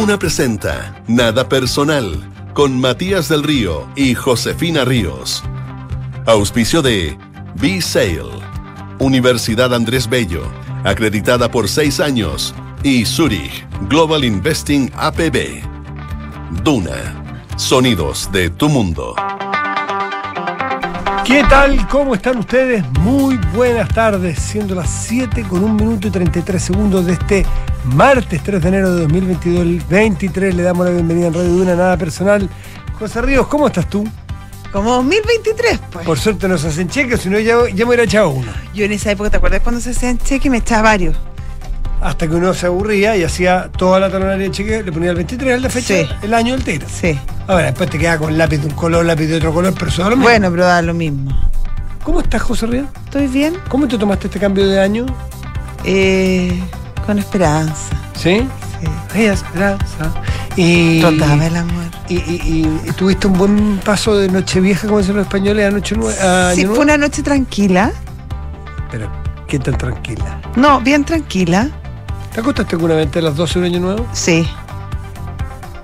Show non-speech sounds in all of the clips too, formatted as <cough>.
Duna presenta Nada Personal con Matías del Río y Josefina Ríos. Auspicio de B-Sale, Universidad Andrés Bello, acreditada por seis años, y Zurich Global Investing APB. Duna, sonidos de tu mundo. ¿Qué tal? ¿Cómo están ustedes? Muy buenas tardes, siendo las 7 con 1 minuto y 33 segundos de este martes 3 de enero de 2022, el 23. Le damos la bienvenida en Radio Duna, nada personal. José Ríos, ¿cómo estás tú? Como 2023, pues. Por suerte nos hacen cheques, si no ya, ya me hubiera echado uno. Yo en esa época, ¿te acuerdas cuando se hacían cheques? Me echaba varios. Hasta que uno se aburría y hacía toda la talonaria de cheque, le ponía el 23 al de fecha, Sí. el año entero. Sí. Ahora, después te queda con lápiz de un color, lápiz de otro color, pero eso. Bueno, pero da lo mismo. ¿Cómo estás, José Ríos? ¿Estoy bien? ¿Cómo te tomaste este cambio de año? Eh, con esperanza. ¿Sí? Sí. Hay esperanza. Y, Trotaba el amor. y, y- y tuviste un buen paso de Nochevieja, como dicen los españoles, a Noche Nue- a Sí, fue una noche tranquila. Pero, ¿qué tan tranquila? No, bien tranquila. ¿Te acostaste alguna vez a las 12 de un año nuevo? Sí.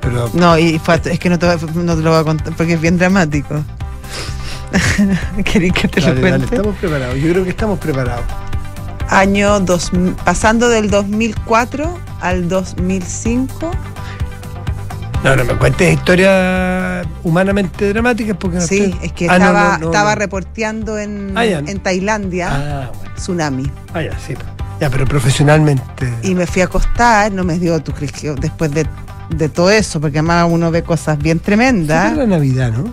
Pero, No, y fue, es que no te, no te lo voy a contar porque es bien dramático. <laughs> ¿Querés que te lo dale, dale, cuente? estamos preparados. Yo creo que estamos preparados. Año 2000, pasando del 2004 al 2005. No, no me cuentes historias humanamente dramáticas porque no Sí, estoy- es que Ah, no, estaba, no, no, estaba no. reporteando en, Ah, ya. en Tailandia Ah, bueno. tsunami. Ah, ya, sí. Ya, pero profesionalmente. Y me fui a acostar, no me dio, tú crees que después de, de todo eso, porque además uno ve cosas bien Fue tremendas. la Navidad, ¿no?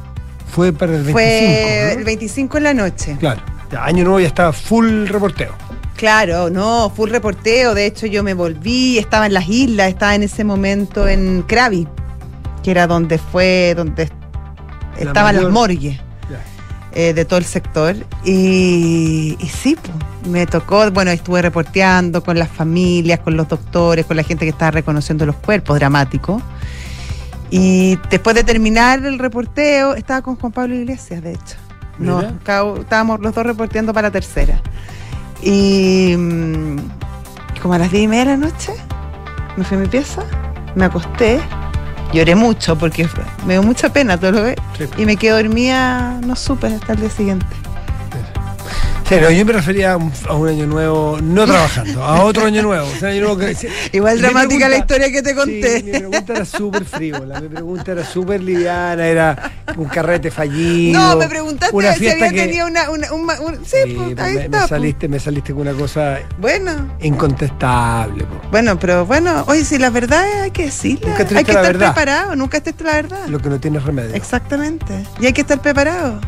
Fue para el 25. Fue ¿no? el 25 en la noche. Claro. Ya, año nuevo ya estaba full reporteo. Claro, no, full reporteo. De hecho, yo me volví, estaba en las islas, estaba en ese momento en Krabi, que era donde fue, donde La estaban mayor- las morgues. eh, de todo el sector. Y, y sí, pues, me tocó, bueno, estuve reporteando con las familias, con los doctores, con la gente que estaba reconociendo los cuerpos, dramático. Y después de terminar el reporteo, estaba con Juan Pablo Iglesias, de hecho. No, Mira. cada- estábamos los dos reporteando para la tercera. Y mm, como a las 10 y media de la noche, me fui a mi pieza, me acosté, lloré mucho porque me dio mucha pena todo lo que Sí. y me quedé dormida, no supe hasta el día siguiente. Sí, no, yo me refería a un, a un año nuevo no <laughs> trabajando, a otro año nuevo. O sea, año nuevo que- <laughs> Igual dramática la historia que te conté. Sí, mi pregunta era súper frívola, mi pregunta era súper liviana, era un carrete fallido. no, me preguntaste una si había que- tenido una, una, un ma- un- sí, Sí, pues, pues, ahí me, pues. saliste, me saliste con una cosa Bueno, incontestable. po. bueno, pero bueno, oye, si la verdad hay que decirla. Nunca hay que estar verdad. preparado, nunca estés la verdad. Lo que no tiene remedio. Exactamente. Y hay que estar preparado.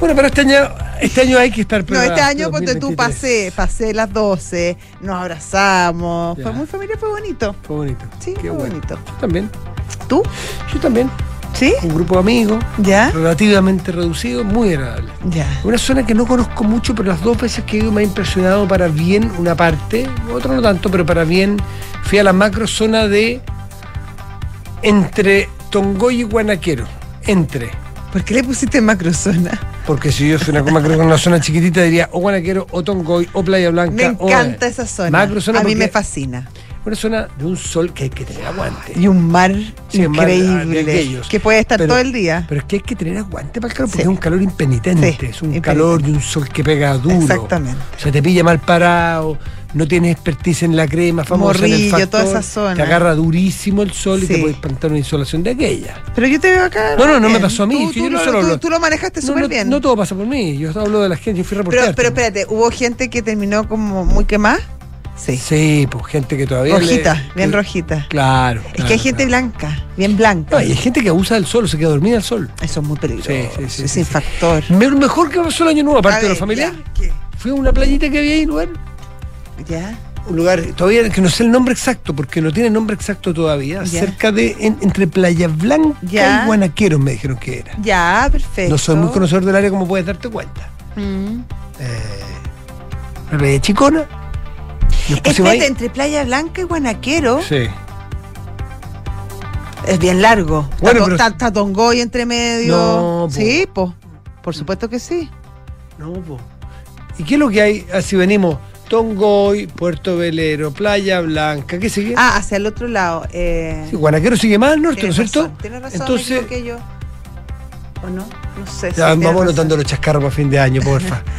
Bueno, pero este año, este año hay que estar No, este año, ponte tú, 2023. pasé, pasé las 12, nos abrazamos. Ya. Fue muy familiar, fue bonito. Fue bonito. Sí, Qué fue bueno. bonito. Yo también. ¿Tú? Yo también. ¿Sí? Un grupo de amigos, ¿Ya? relativamente reducido, muy agradable. Ya. Una zona que no conozco mucho, pero las dos veces que he ido me ha impresionado para bien una parte, otra no tanto, pero para bien fui a la macro zona de entre Tongoy y Guanaquero. Entre. ¿Por qué le pusiste macrozona? Porque si yo soy una macro con una zona chiquitita, diría o Guanaquero, o Tongoy, o Playa Blanca. Me o- encanta esa zona. Macro zona A mí me fascina. Una zona de un sol que hay que tener aguante. Y un mar Sí, un mar de increíble. aquellos. que puede estar Pero- todo el día. Pero es que hay que tener aguante para el calor, porque Sí. es un calor impenitente, Sí, es un impenitente. calor y un sol que pega duro. Exactamente. O sea, te pilla mal parado, no tienes expertise en la crema, famosa en el Morrillo, factor, toda esa zona. Te agarra durísimo el sol y te Sí. puede espantar una insolación de aquella. Pero yo te veo acá. No, no, no me pasó a mí, Tú, no lo, solo tú- lo manejaste No, súper no, bien. no todo pasa por mí, yo hablo de la gente, yo fui pero, reportero. pero espérate, ¿hubo gente que terminó como muy quemada? Sí. Sí, pues gente que todavía. Rojita, le- bien rojita. Claro. Es que hay gente blanca, bien blanca. No, y hay gente que abusa del sol, se queda dormida al sol. Eso es muy peligroso. Sí, sí, sí, es sí, factor. Me- mejor que pasó el año nuevo, aparte de lo familiar, ya, ¿qué? fui a una playita que había ahí, lugar. ¿Ya? un lugar todavía que no sé el nombre exacto porque no tiene nombre exacto todavía Ya. cerca de en- entre Playa Blanca Ya. y Guanaqueros me dijeron que era Ya, perfecto. no soy muy conocedor del área como puedes darte cuenta Mm. eh, la playa Chicona Espérate, entre Playa Blanca y Guanaquero sí es bien largo. Bueno, está, pero- está- está Tongoy entre medio. No, po. sí, po. por supuesto que sí. no po. y qué es lo que hay así venimos Tongoy, Puerto Velero, Playa Blanca, ¿qué sigue? Ah, hacia el otro lado. Eh, Sí, Guanaquero sigue más al norte, ¿no es cierto? Tienes razón, Entonces, equivoqué yo. ¿O no? No sé. ya, vamos razón. anotando los chascarros para fin de año, porfa. <laughs>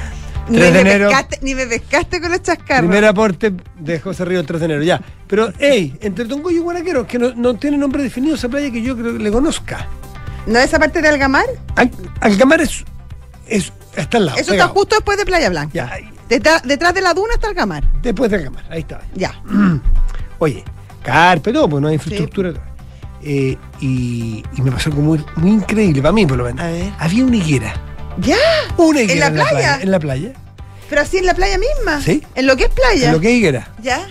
Ni 3 de me, enero. pescaste, ni me pescaste con los chascarros. Primer aporte de José Río el 3 de enero, ya. Pero, hey, entre Tongoy y Guanaquero, que no, no tiene nombre definido esa playa que yo creo que le conozca. ¿No esa parte de Algamar? Al- Alcamar es, es, está al lado. Eso pegado. está justo después de Playa Blanca. Ya, Detrás, detrás de la duna está Algamar. después de Alcamar, ahí está. Ya. <clears throat> Oye, carpe, todo, pues no hay infraestructura. Eh, y, y me pasó algo muy, muy increíble, para mí por lo menos. A ver. Había una higuera. ¿Ya? Una higuera la playa? En la playa. Pero así en la playa misma. Sí. En lo que es playa. En lo que es higuera. ¿Ya?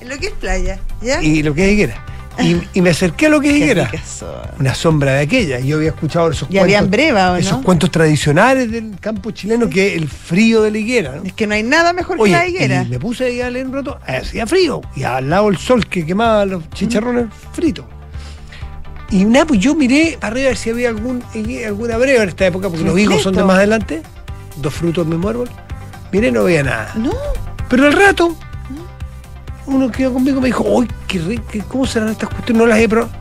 En lo que es playa. ¿Ya? Y lo que es higuera. Y, y me acerqué a lo que Qué. Una sombra de aquella. Y yo había escuchado esos cuentos. breva, ¿o Esos no? cuentos tradicionales del campo chileno que es el frío de la higuera. ¿no? Es que no hay nada mejor Oye, que la higuera. y me puse ahí a leer un rato, hacía frío, y al lado el sol que quemaba los chicharrones fritos. Y nada, pues yo miré para arriba a ver si había algún, higue- alguna breva en esta época, porque los higos son de más adelante, dos frutos del mismo árbol. Miré, no veía nada. No. Pero al rato, uno que iba conmigo me dijo, ¡ay, qué rico! ¿Cómo serán estas cuestiones? No las he probado.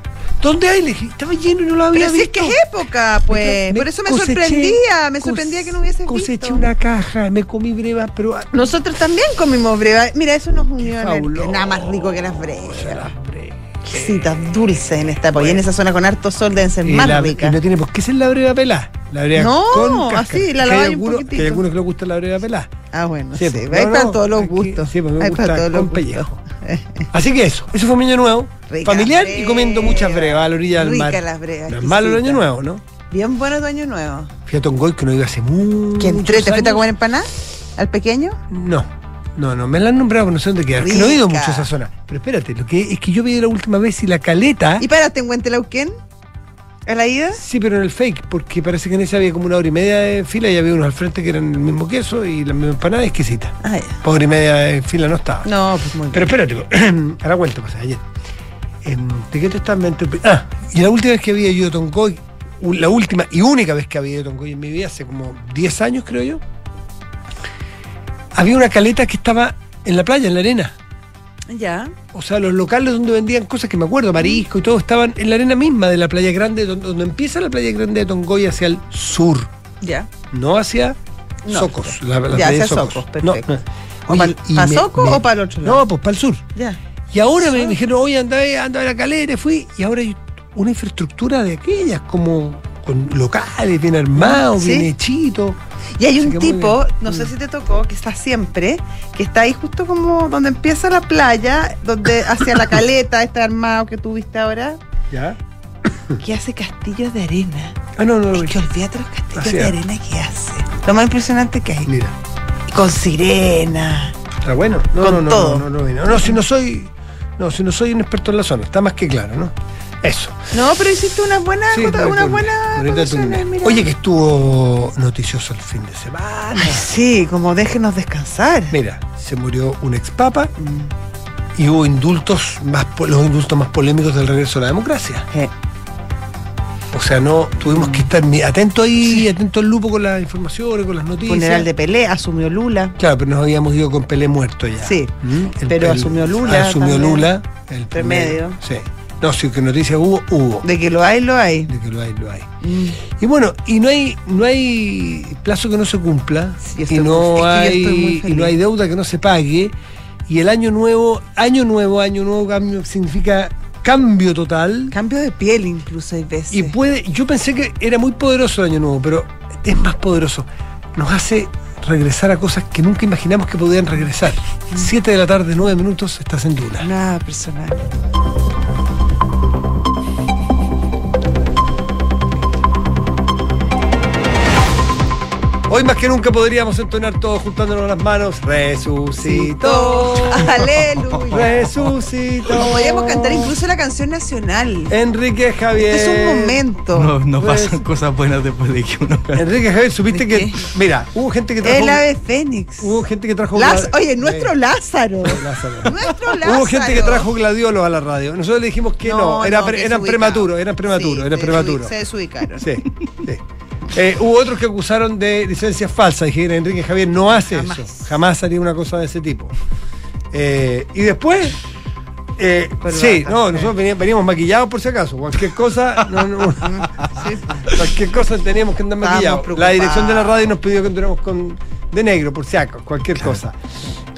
¿Dónde hay? Le dije, estaba lleno y no lo había Pero si es visto. que es época, pues. Me Por eso me coseché- sorprendía. Me sorprendía que no hubiese Coseché visto. una caja, me comí breva, pero ah, Nosotros también comimos breva. Mira, eso nos unió en el- nada más rico que las las brevas. Dulces en esta época. Y en esa zona con harto sol deben ser Y más la- ricas. y no tiene por qué ser la breva pelada. La breva No, con cáscara. así, la Que hay un algunos-. Que hay algunos que les gusta la breva pelada. Ah, bueno, Sí, sí. pues, hay no, para no, todos los aquí- gustos. sí, pues me hay gusta para todos los con gustos. pellejo. <laughs> Así que eso, eso fue mi año nuevo. Rica familiar la y comiendo muchas brevas a la orilla del Rica mar. las brevas, es malo el año nuevo, ¿no? Bien bueno tu año nuevo. Fui a Tongoy que no iba hace mucho. ¿Que entré? ¿Te fuiste a comer empanada? ¿Al pequeño? No, no, no, me la han nombrado, no sé dónde quedar. Que no he ido mucho a esa zona. Pero espérate, lo que es que yo vi la última vez y la caleta. ¿Y paraste en Huentelauquén? ¿A la ida? Sí, pero en el fake, porque parece que en ese había como una hora y media de fila y había unos al frente que eran el mismo queso y la misma empanada exquisita. Ah, ya. Hora y media de fila no estaba. No, pues muy bien. Pero espérate, <clears throat> a la vuelta pasé ayer. Em, ¿De qué te estás Ah, y la última vez que había ido a la última y única vez que había ido a en mi vida, hace como 10 años creo yo, había una caleta que estaba en la playa, en la arena. Ya. O sea, los locales donde vendían cosas que me acuerdo, marisco y todo, estaban en la arena misma de la playa grande, donde, donde empieza la playa grande de Tongoy hacia el sur, Ya. no hacia No, Socos. La, la ya, playa hacia Socos. Socos, perfecto. no. ¿O Oye, pa- y pa me- Soco me- o para el otro lado? No, pues para el sur. Ya. Y ahora me dijeron, oye, anda, a ver- anda a la calera, y fui, y ahora hay una infraestructura de aquellas, como con locales, bien armados, Sí. bien hechitos. Y hay un tipo, no sé Mm. si te tocó, que está siempre, que está ahí justo como donde empieza la playa, donde <laughs> hacia la caleta, este armado que tú viste ahora, ¿Ya? que hace castillos de arena. Ah, no, no vi. Es que olvídate los castillos de arena que hace. Lo más impresionante que hay. Mira, con sirena. está bueno. No, Con no, no, todo. no, no, no, no, no, si no soy, no, si no soy un experto en la zona, está más que claro, ¿no? Eso. No, pero hiciste unas buenas, Sí, turno. mira. Oye, que estuvo noticioso el fin de semana. Ay, sí, como déjenos descansar. Mira, se murió un ex papa Mm. y hubo indultos más, los indultos más polémicos del regreso a la democracia. Eh, O sea, no tuvimos que estar mi- atentos ahí, atentos al lupo con las informaciones, con las noticias. funeral de Pelé, asumió Lula. Claro, pero nos habíamos ido con Pelé muerto ya. Sí, ¿Mm? pero asumió Lula Asumió también. Lula. El medio. Sí. No, si que noticias hubo, hubo. De que lo hay, lo hay. De que lo hay, lo hay. Mm. Y bueno, y no hay, no hay plazo que no se cumpla. Sí, y no hay, y no hay deuda que no se pague. Y el año nuevo, año nuevo, año nuevo cambio significa cambio total. Cambio de piel incluso hay veces. Y puede, yo pensé que era muy poderoso el año nuevo, pero es más poderoso. Nos hace regresar a cosas que nunca imaginamos que podían regresar. Siete de la tarde, nueve minutos, estás en Duna. Nada personal. Hoy más que nunca podríamos entonar todos juntándonos las manos. Resucitó. <laughs> Aleluya. Resucitó. Como podríamos cantar incluso la canción nacional. Enrique Javier. Este es un momento. No, no Pues- pasan cosas buenas después de que uno. Enrique Javier, supiste ¿De que. qué? Mira, hubo gente que trajo. El ave fénix. Hubo gente que trajo. Laz- Oye, nuestro Lázaro. <laughs> Lázaro. Nuestro Lázaro. Hubo gente que trajo gladiolos a la radio. Nosotros le dijimos que no, era pre- que eran prematuros, eran prematuros, Sí, eran se prematuros. Se desubicaron. Sí, sí. Eh, hubo otros que acusaron de licencias falsas. Dijeron, Enrique Javier no hace Jamás. eso. Jamás haría una cosa de ese tipo. Eh, y después. eh, sí, no, nosotros veníamos, veníamos maquillados por si acaso. Cualquier cosa, no, no, <laughs> Sí. cualquier cosa teníamos que andar maquillados. La dirección de la radio nos pidió que entráramos con de negro, por si acaso, cualquier cosa.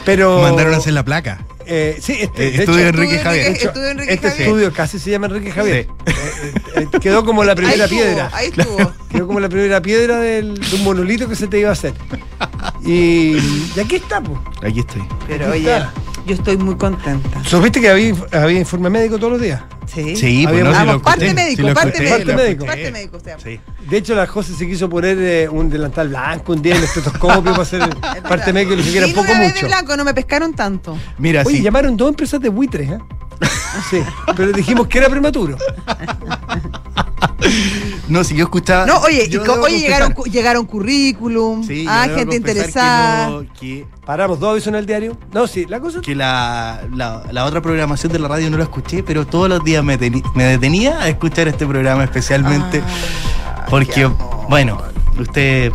Pero. Mandaron a hacer la placa. Eh, sí, este, Eh, de estudio hecho, Enrique Estudio Javier. de hecho, Estudio Enrique este Javier. estudio casi se llama Enrique Javier. Sí. Eh, eh, eh, quedó como la primera ahí estuvo, piedra. Ahí estuvo. <laughs> Quedó como la primera piedra del- de un monolito que se te iba a hacer. Y, y aquí está, pues. Aquí estoy. Pero Aquí oye, está. Yo estoy muy contenta. ¿Supiste que había, había informe médico todos los días? Sí. Sí, Había- pues no, si Vamos, lo parte médico, si lo parte médico. lo médico. Parte médico, o sea. Sí. De hecho, la José se quiso poner eh, un delantal blanco un día en el estetoscopio para hacer <laughs> parte médico y le dije que era Y un no poco mucho. blanco, no me pescaron tanto. Mira, Oye, sí. llamaron dos empresas de buitres, ¿eh? Sí, pero dijimos que era prematuro. <laughs> No, si yo escuchaba. No, oye, y oye llegaron, llegaron currículum, Sí, ah, gente interesada. Que, no- que, Paramos dos avisos en el diario. No, sí, la cosa. que la, la, la otra programación de la radio no la escuché, pero todos los días me, teni- me detenía a escuchar este programa especialmente. Ah, porque, bueno, usted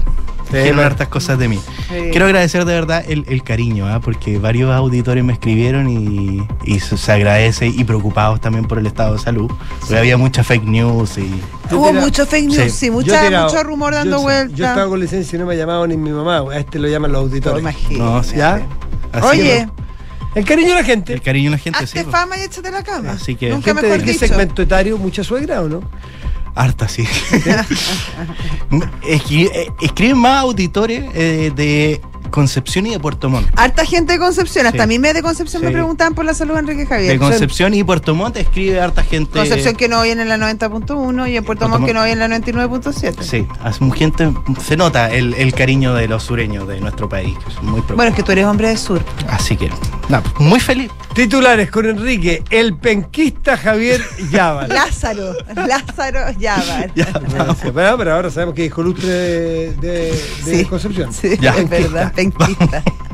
dijeron hartas cosas de mí. Sí. Quiero agradecer de verdad el, el cariño, ¿ah? porque varios auditores me escribieron y, y se, se agradece y preocupados también por el estado de salud. Porque había mucha fake news y. Hubo mucho fake news, Sí. sí, mucha, tirado- mucho rumor dando vueltas. Yo estaba con licencia y no me llamado ni mi mamá. A este lo llaman los auditores. No, sí. ¿Ya? Así Oye, El cariño de la gente. El cariño de la gente, sí. hazte pues. fama y échate la cama. Así que- Nunca ¿Gente de mejor qué dicho. segmento etario? ¿Mucha suegra o no? Harta, sí. <laughs> Eh, Escriben más auditores eh, de Concepción y de Puerto Montt. Harta gente de Concepción, hasta Sí. a mí me de Concepción me preguntaban por la salud de Enrique Javier. De Concepción y Puerto Montt escribe harta gente. Concepción que no oyen en la 90.1 y en Puerto Puerto Montt que no oyen en la 99.7. Sí, gente, se nota el, el cariño de los sureños de nuestro país, muy Bueno, es que tú eres hombre de sur. Así que, nada, muy feliz. Titulares con Enrique, el penquista Javier Yábal. Lázaro, Lázaro. Gracias. Pero, pero ahora sabemos que es colustre de, de- de Sí. Concepción. Sí, Ya. es verdad, penquista. <laughs>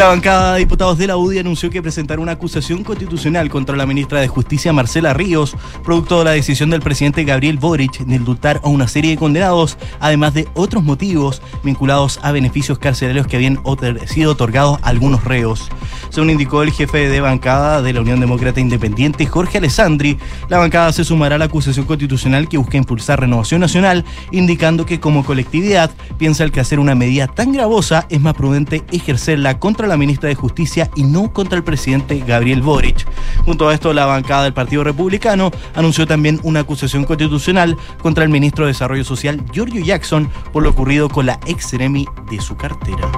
La bancada de diputados de la UDI anunció que presentará una acusación constitucional contra la ministra de Justicia Marcela Ríos, producto de la decisión del presidente Gabriel Boric de indultar a una serie de condenados, además de otros motivos vinculados a beneficios carcelarios que habían sido otorgados a algunos reos. Según indicó el jefe de bancada de la Unión Demócrata Independiente, Jorge Alessandri, la bancada se sumará a la acusación constitucional que busca impulsar renovación nacional, indicando que como colectividad piensa el que hacer una medida tan gravosa es más prudente ejercerla contra la ministra de Justicia y no contra el presidente Gabriel Boric. Junto a esto, la bancada del Partido Republicano anunció también una acusación constitucional contra el ministro de Desarrollo Social, Giorgio Jackson, por lo ocurrido con la ex de su cartera.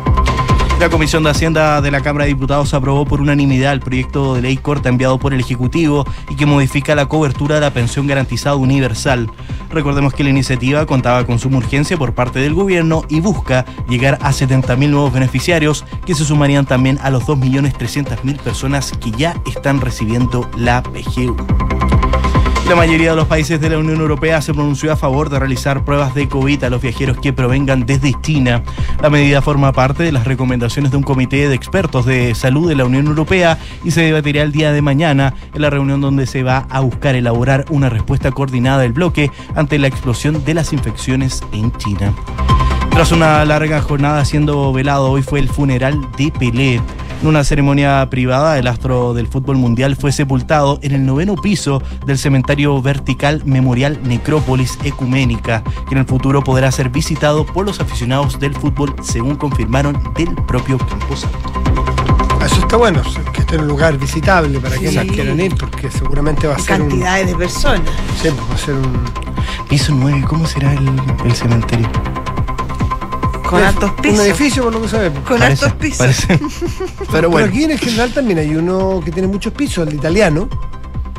La Comisión de Hacienda de la Cámara de Diputados aprobó por unanimidad el proyecto de ley corta enviado por el Ejecutivo y que modifica la cobertura de la pensión garantizada universal. Recordemos que la iniciativa contaba con suma urgencia por parte del gobierno y busca llegar a 70.000 nuevos beneficiarios que se sumarían también a los 2.300.000 personas que ya están recibiendo la PGU. La mayoría de los países de la Unión Europea se pronunció a favor de realizar pruebas de COVID a los viajeros que provengan desde China. La medida forma parte de las recomendaciones de un comité de expertos de salud de la Unión Europea y se debatirá el día de mañana en la reunión donde se va a buscar elaborar una respuesta coordinada del bloque ante la explosión de las infecciones en China. Tras una larga jornada siendo velado, hoy fue el funeral de Pelé. En una ceremonia privada, el astro del fútbol mundial fue sepultado en el noveno piso del cementerio vertical Memorial Necrópolis Ecuménica, que en el futuro podrá ser visitado por los aficionados del fútbol, según confirmaron del propio Camposanto. Eso está bueno, que esté en un lugar visitable para Sí. ellas quieran ir, porque seguramente va a ser un. Cantidades de personas. Sí, va a ser un. Piso 9, ¿cómo será el, el cementerio? Con altos Un pisos. edificio, por lo que sabemos. Con Parece- altos pisos. parece. <laughs> Pero, Pero bueno, aquí en el general también hay uno que tiene muchos pisos, el italiano.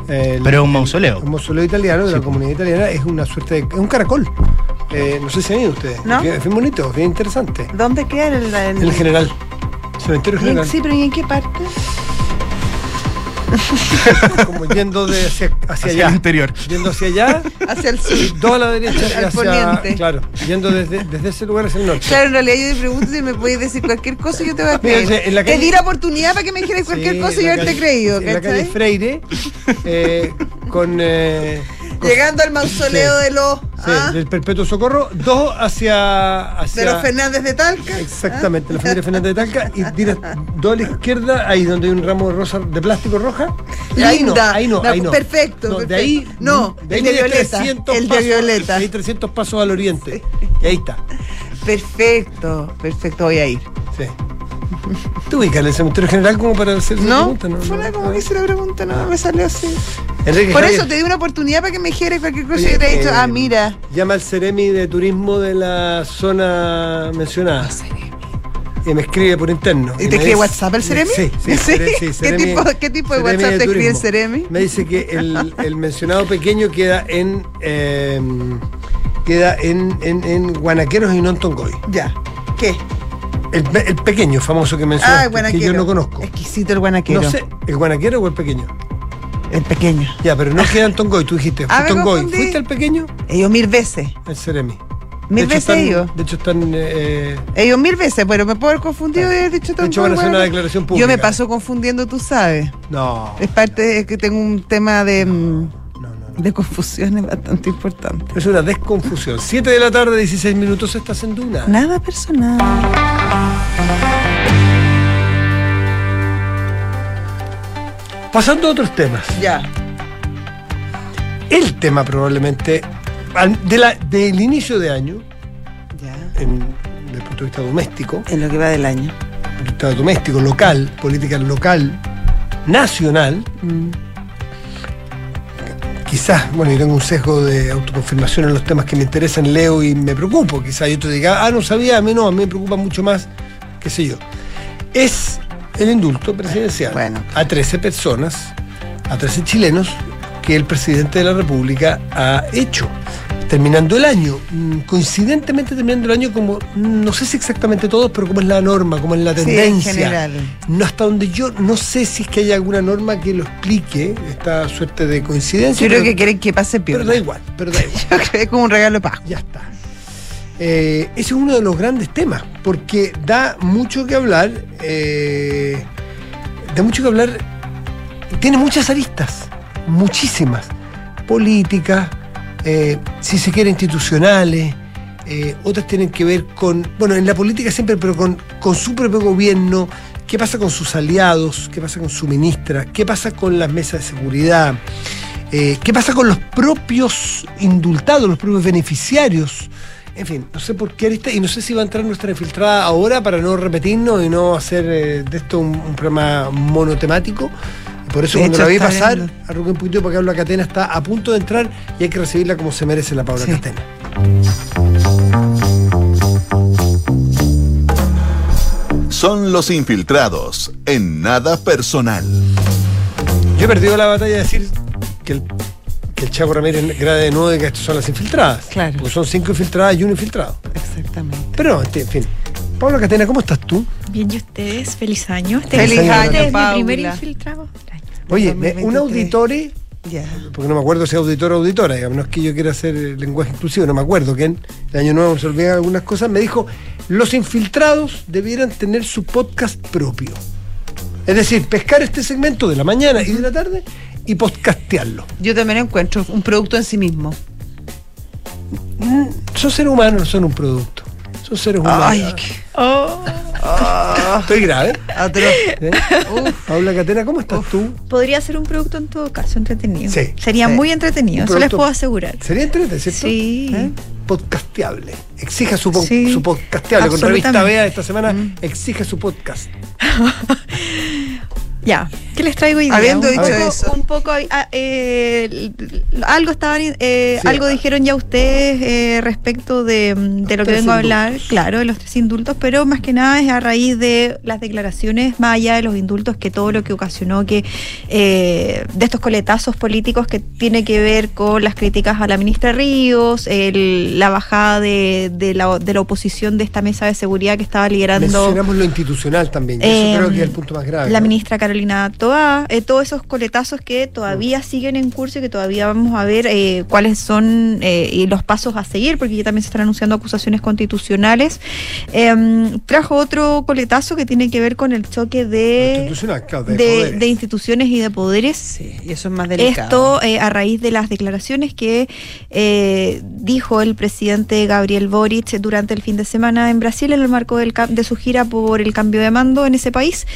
El- pero es un mausoleo. Un mausoleo italiano de Sí. la comunidad italiana es una suerte de. es un caracol. Eh, no sé si han ido ustedes. ¿No? Es bien, bonito, es bien interesante. ¿Dónde queda el, el- En el general. Cementerio ¿Y en- general. Sí, pero ¿y en qué parte? <laughs> Como yendo de hacia, hacia, Hacia allá. el interior. Yendo hacia allá. Hacia el sur. y Dos a la derecha hacia. poniente. Claro. Yendo desde, desde ese lugar hacia el norte. Claro, en realidad yo te pregunto si me puedes decir cualquier cosa y yo te voy a Mira, creer. en la Te di la oportunidad para que me dijeras cualquier Sí, cosa y yo haberte creído, En la calle. Freire, eh, con, eh, Llegando al mausoleo Sí. de los. sí, ah, del Perpetuo Socorro, dos hacia. hacia de los Fernández de Talca. Exactamente, la familia Fernández de Talca, y dos a la izquierda, ahí donde hay un ramo de rosa de plástico roja. Y ahí no, ahí no, ahí no. perfecto, No, De perfecto. ahí, No, de ahí el de Violeta, 300 el de pasos, Violeta. Hay 300 pasos al oriente. Y ahí está. Perfecto, perfecto, voy a ir. Sí. ¿Tú ubicas el cementerio general como para hacer esa ¿No? pregunta? Fue una como que hice la pregunta, no, me salió así. Enrique Por Javier, eso te di una oportunidad para que me dijeras cualquier cosa y te he dicho, eh, ah, mira. Llama al Ceremi de Turismo de la zona mencionada. Y me escribe por interno. ¿Y te escribe WhatsApp el Ceremi? Sí, sí, ¿Sí? ¿Qué tipo- qué tipo de Ceremi WhatsApp te escribe el. Ceremi? Me dice que el, el mencionado pequeño queda en eh, queda en, en, en Guanaqueros y no en Tongoy. Ya. ¿Qué? El, el pequeño famoso que mencionaste, Ah, el que yo no conozco. Exquisito el guanaquero. No sé, ¿el guanaquero o el pequeño? El pequeño. Ya, pero no queda en Tongoy, tú dijiste. Ah, Tongoy. ¿Fuiste al pequeño? Ido mil veces. El Ceremi. Mil veces están- ido. De hecho, están. eh, ido mil veces, pero me puedo haber confundido y haber dicho De hecho, van a hacer una declaración Yo me pública. paso confundiendo, tú sabes. no. Es parte de que tengo un tema de, mm, No, de confusiones bastante importante. Es una desconfusión. 7 de la tarde, 16 minutos, estás en Duna. Nada personal. Pasando a otros temas. Ya. El tema probablemente de la- del inicio de año, Ya. en, desde el punto de vista doméstico, En lo que va del año. punto de vista doméstico, local, política local, nacional, Mm. Quizás, bueno, yo tengo un sesgo de autoconfirmación en los temas que me interesan, leo y me preocupo. Quizás yo te diga, ah, no sabía, a mí no, a mí me preocupa mucho más, qué sé yo. Es el indulto presidencial Bueno. a 13 personas, a 13 chilenos, que el presidente de la República ha hecho. Terminando el año, mm, coincidentemente terminando el año como, mm, no sé si exactamente todos, pero como es la norma, como es la Sí, en tendencia. general. No hasta donde yo no sé si es que hay alguna norma que lo explique, esta suerte de coincidencia. Yo creo pero- que quieren que pase pero piola. da igual, pero da <laughs> igual. Yo creo que es como un regalo de Pascua. Ya está. Eh, ese es uno de los grandes temas, porque da mucho que hablar, eh, da mucho que hablar, tiene muchas aristas, muchísimas, políticas, eh, si se quiere institucionales, eh, otras tienen que ver con, bueno, en la política siempre, pero con, con su propio gobierno, qué pasa con sus aliados, qué pasa con su ministra, qué pasa con las mesas de seguridad, eh, qué pasa con los propios indultados, los propios beneficiarios. En fin, no sé por qué y no sé si va a entrar nuestra infiltrada ahora para no repetirnos y no hacer de esto un, un programa monotemático. Por eso De cuando hecho, la vi pasar, viendo. arrugué un poquito porque Paula Catena está a punto de entrar y hay que recibirla como se merece la Paula Sí. Catena. Son los infiltrados en nada personal. Yo he perdido la batalla de decir que el, que el Chaco Ramírez grade de nuevo y que estas son las infiltradas. Claro. Porque son cinco infiltradas y un infiltrado. Exactamente. Pero, en fin. Paula Catena, ¿cómo estás tú? Bien, ¿y ustedes? Feliz año. Este Feliz año, este es mi Paula. primer infiltrado. Oye, un 2023. auditore, porque no me acuerdo si auditor o auditora, digamos, no es que yo quiera hacer lenguaje inclusivo, no me acuerdo quién, el año nuevo se olvidan algunas cosas, me dijo, los infiltrados debieran tener su podcast propio. Es decir, pescar este segmento de la mañana y de la tarde y podcastearlo. Yo también encuentro un producto en sí mismo. Mm, Son seres humanos, no son un producto. Son seres humanos. Ay, qué- Oh, Estoy grave. atroz. ¿eh? Paula Catena, ¿cómo estás tú? podría ser un producto en todo caso entretenido. Sí. Sería Sí. muy entretenido, eso les puedo asegurar. Sería entretenido, ¿cierto? Sí. ¿Eh? Podcasteable. Exija su, po- Sí, su podcasteable. Con revista. Bea esta semana, Mm. exige su podcast. <laughs> Ya, ¿qué les traigo hoy día? Habiendo un dicho poco, eso. Un poco, ah, eh, algo estaban, eh, Sí. algo dijeron ya ustedes eh, respecto de, mm, de lo que vengo a hablar, indultos. claro, de los tres indultos, pero más que nada es a raíz de las declaraciones, más allá de los indultos, que todo lo que ocasionó que eh, de estos coletazos políticos que tiene que ver con las críticas a la ministra Ríos, el- la bajada de, de la, de la oposición de esta mesa de seguridad que estaba liderando Mencionamos lo institucional también. eso creo que es el punto más grave. la ¿no? ministra Carolina eh, todos esos coletazos que todavía siguen en curso y que todavía vamos a ver eh, cuáles son eh, y los pasos a seguir, porque ya también se están anunciando acusaciones constitucionales. Em, trajo otro coletazo que tiene que ver con el choque de, claro, de de, poderes. de instituciones y de poderes. Sí, y eso es más delicado. Esto eh, a raíz de las declaraciones que eh, dijo el presidente Gabriel Boric durante el fin de semana en Brasil en el marco del cam- de su gira por el cambio de mando en ese país.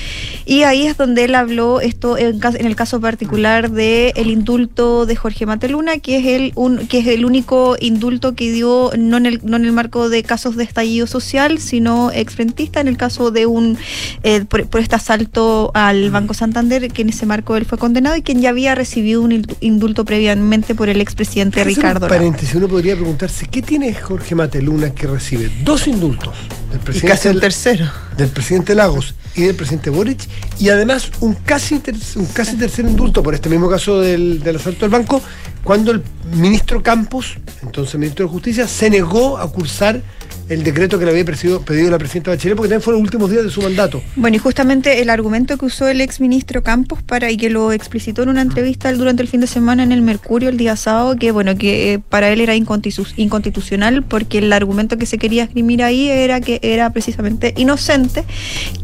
Y ahí es donde él habló esto en, el caso particular de el indulto de Jorge Mateluna, que es el un, que es el único indulto que dio no en el no en el marco de casos de estallido social, sino exfrentista en el caso de un eh, por, por este asalto al Banco Santander, que en ese marco él fue condenado y quien ya había recibido un indulto- indulto previamente por el expresidente un Ricardo Lagos. paréntesis, uno podría preguntarse, ¿qué tiene Jorge Mateluna que recibe dos indultos del Y presidente, casi un tercero. del presidente Lagos y del presidente Boric y además un casi, ter- un casi tercer indulto por este mismo caso del, del asalto al banco cuando el ministro Campos, entonces ministro de Justicia, se negó a cursar el decreto que le había pedido, pedido la presidenta Bachelet porque también fueron los últimos días de su mandato. Bueno, y justamente el argumento que usó el ex ministro Campos para y que lo explicitó en una entrevista durante el fin de semana en el Mercurio el día sábado, que bueno, que eh, para él era inconstitu- inconstitucional porque el argumento que se quería esgrimir ahí era que era precisamente inocente,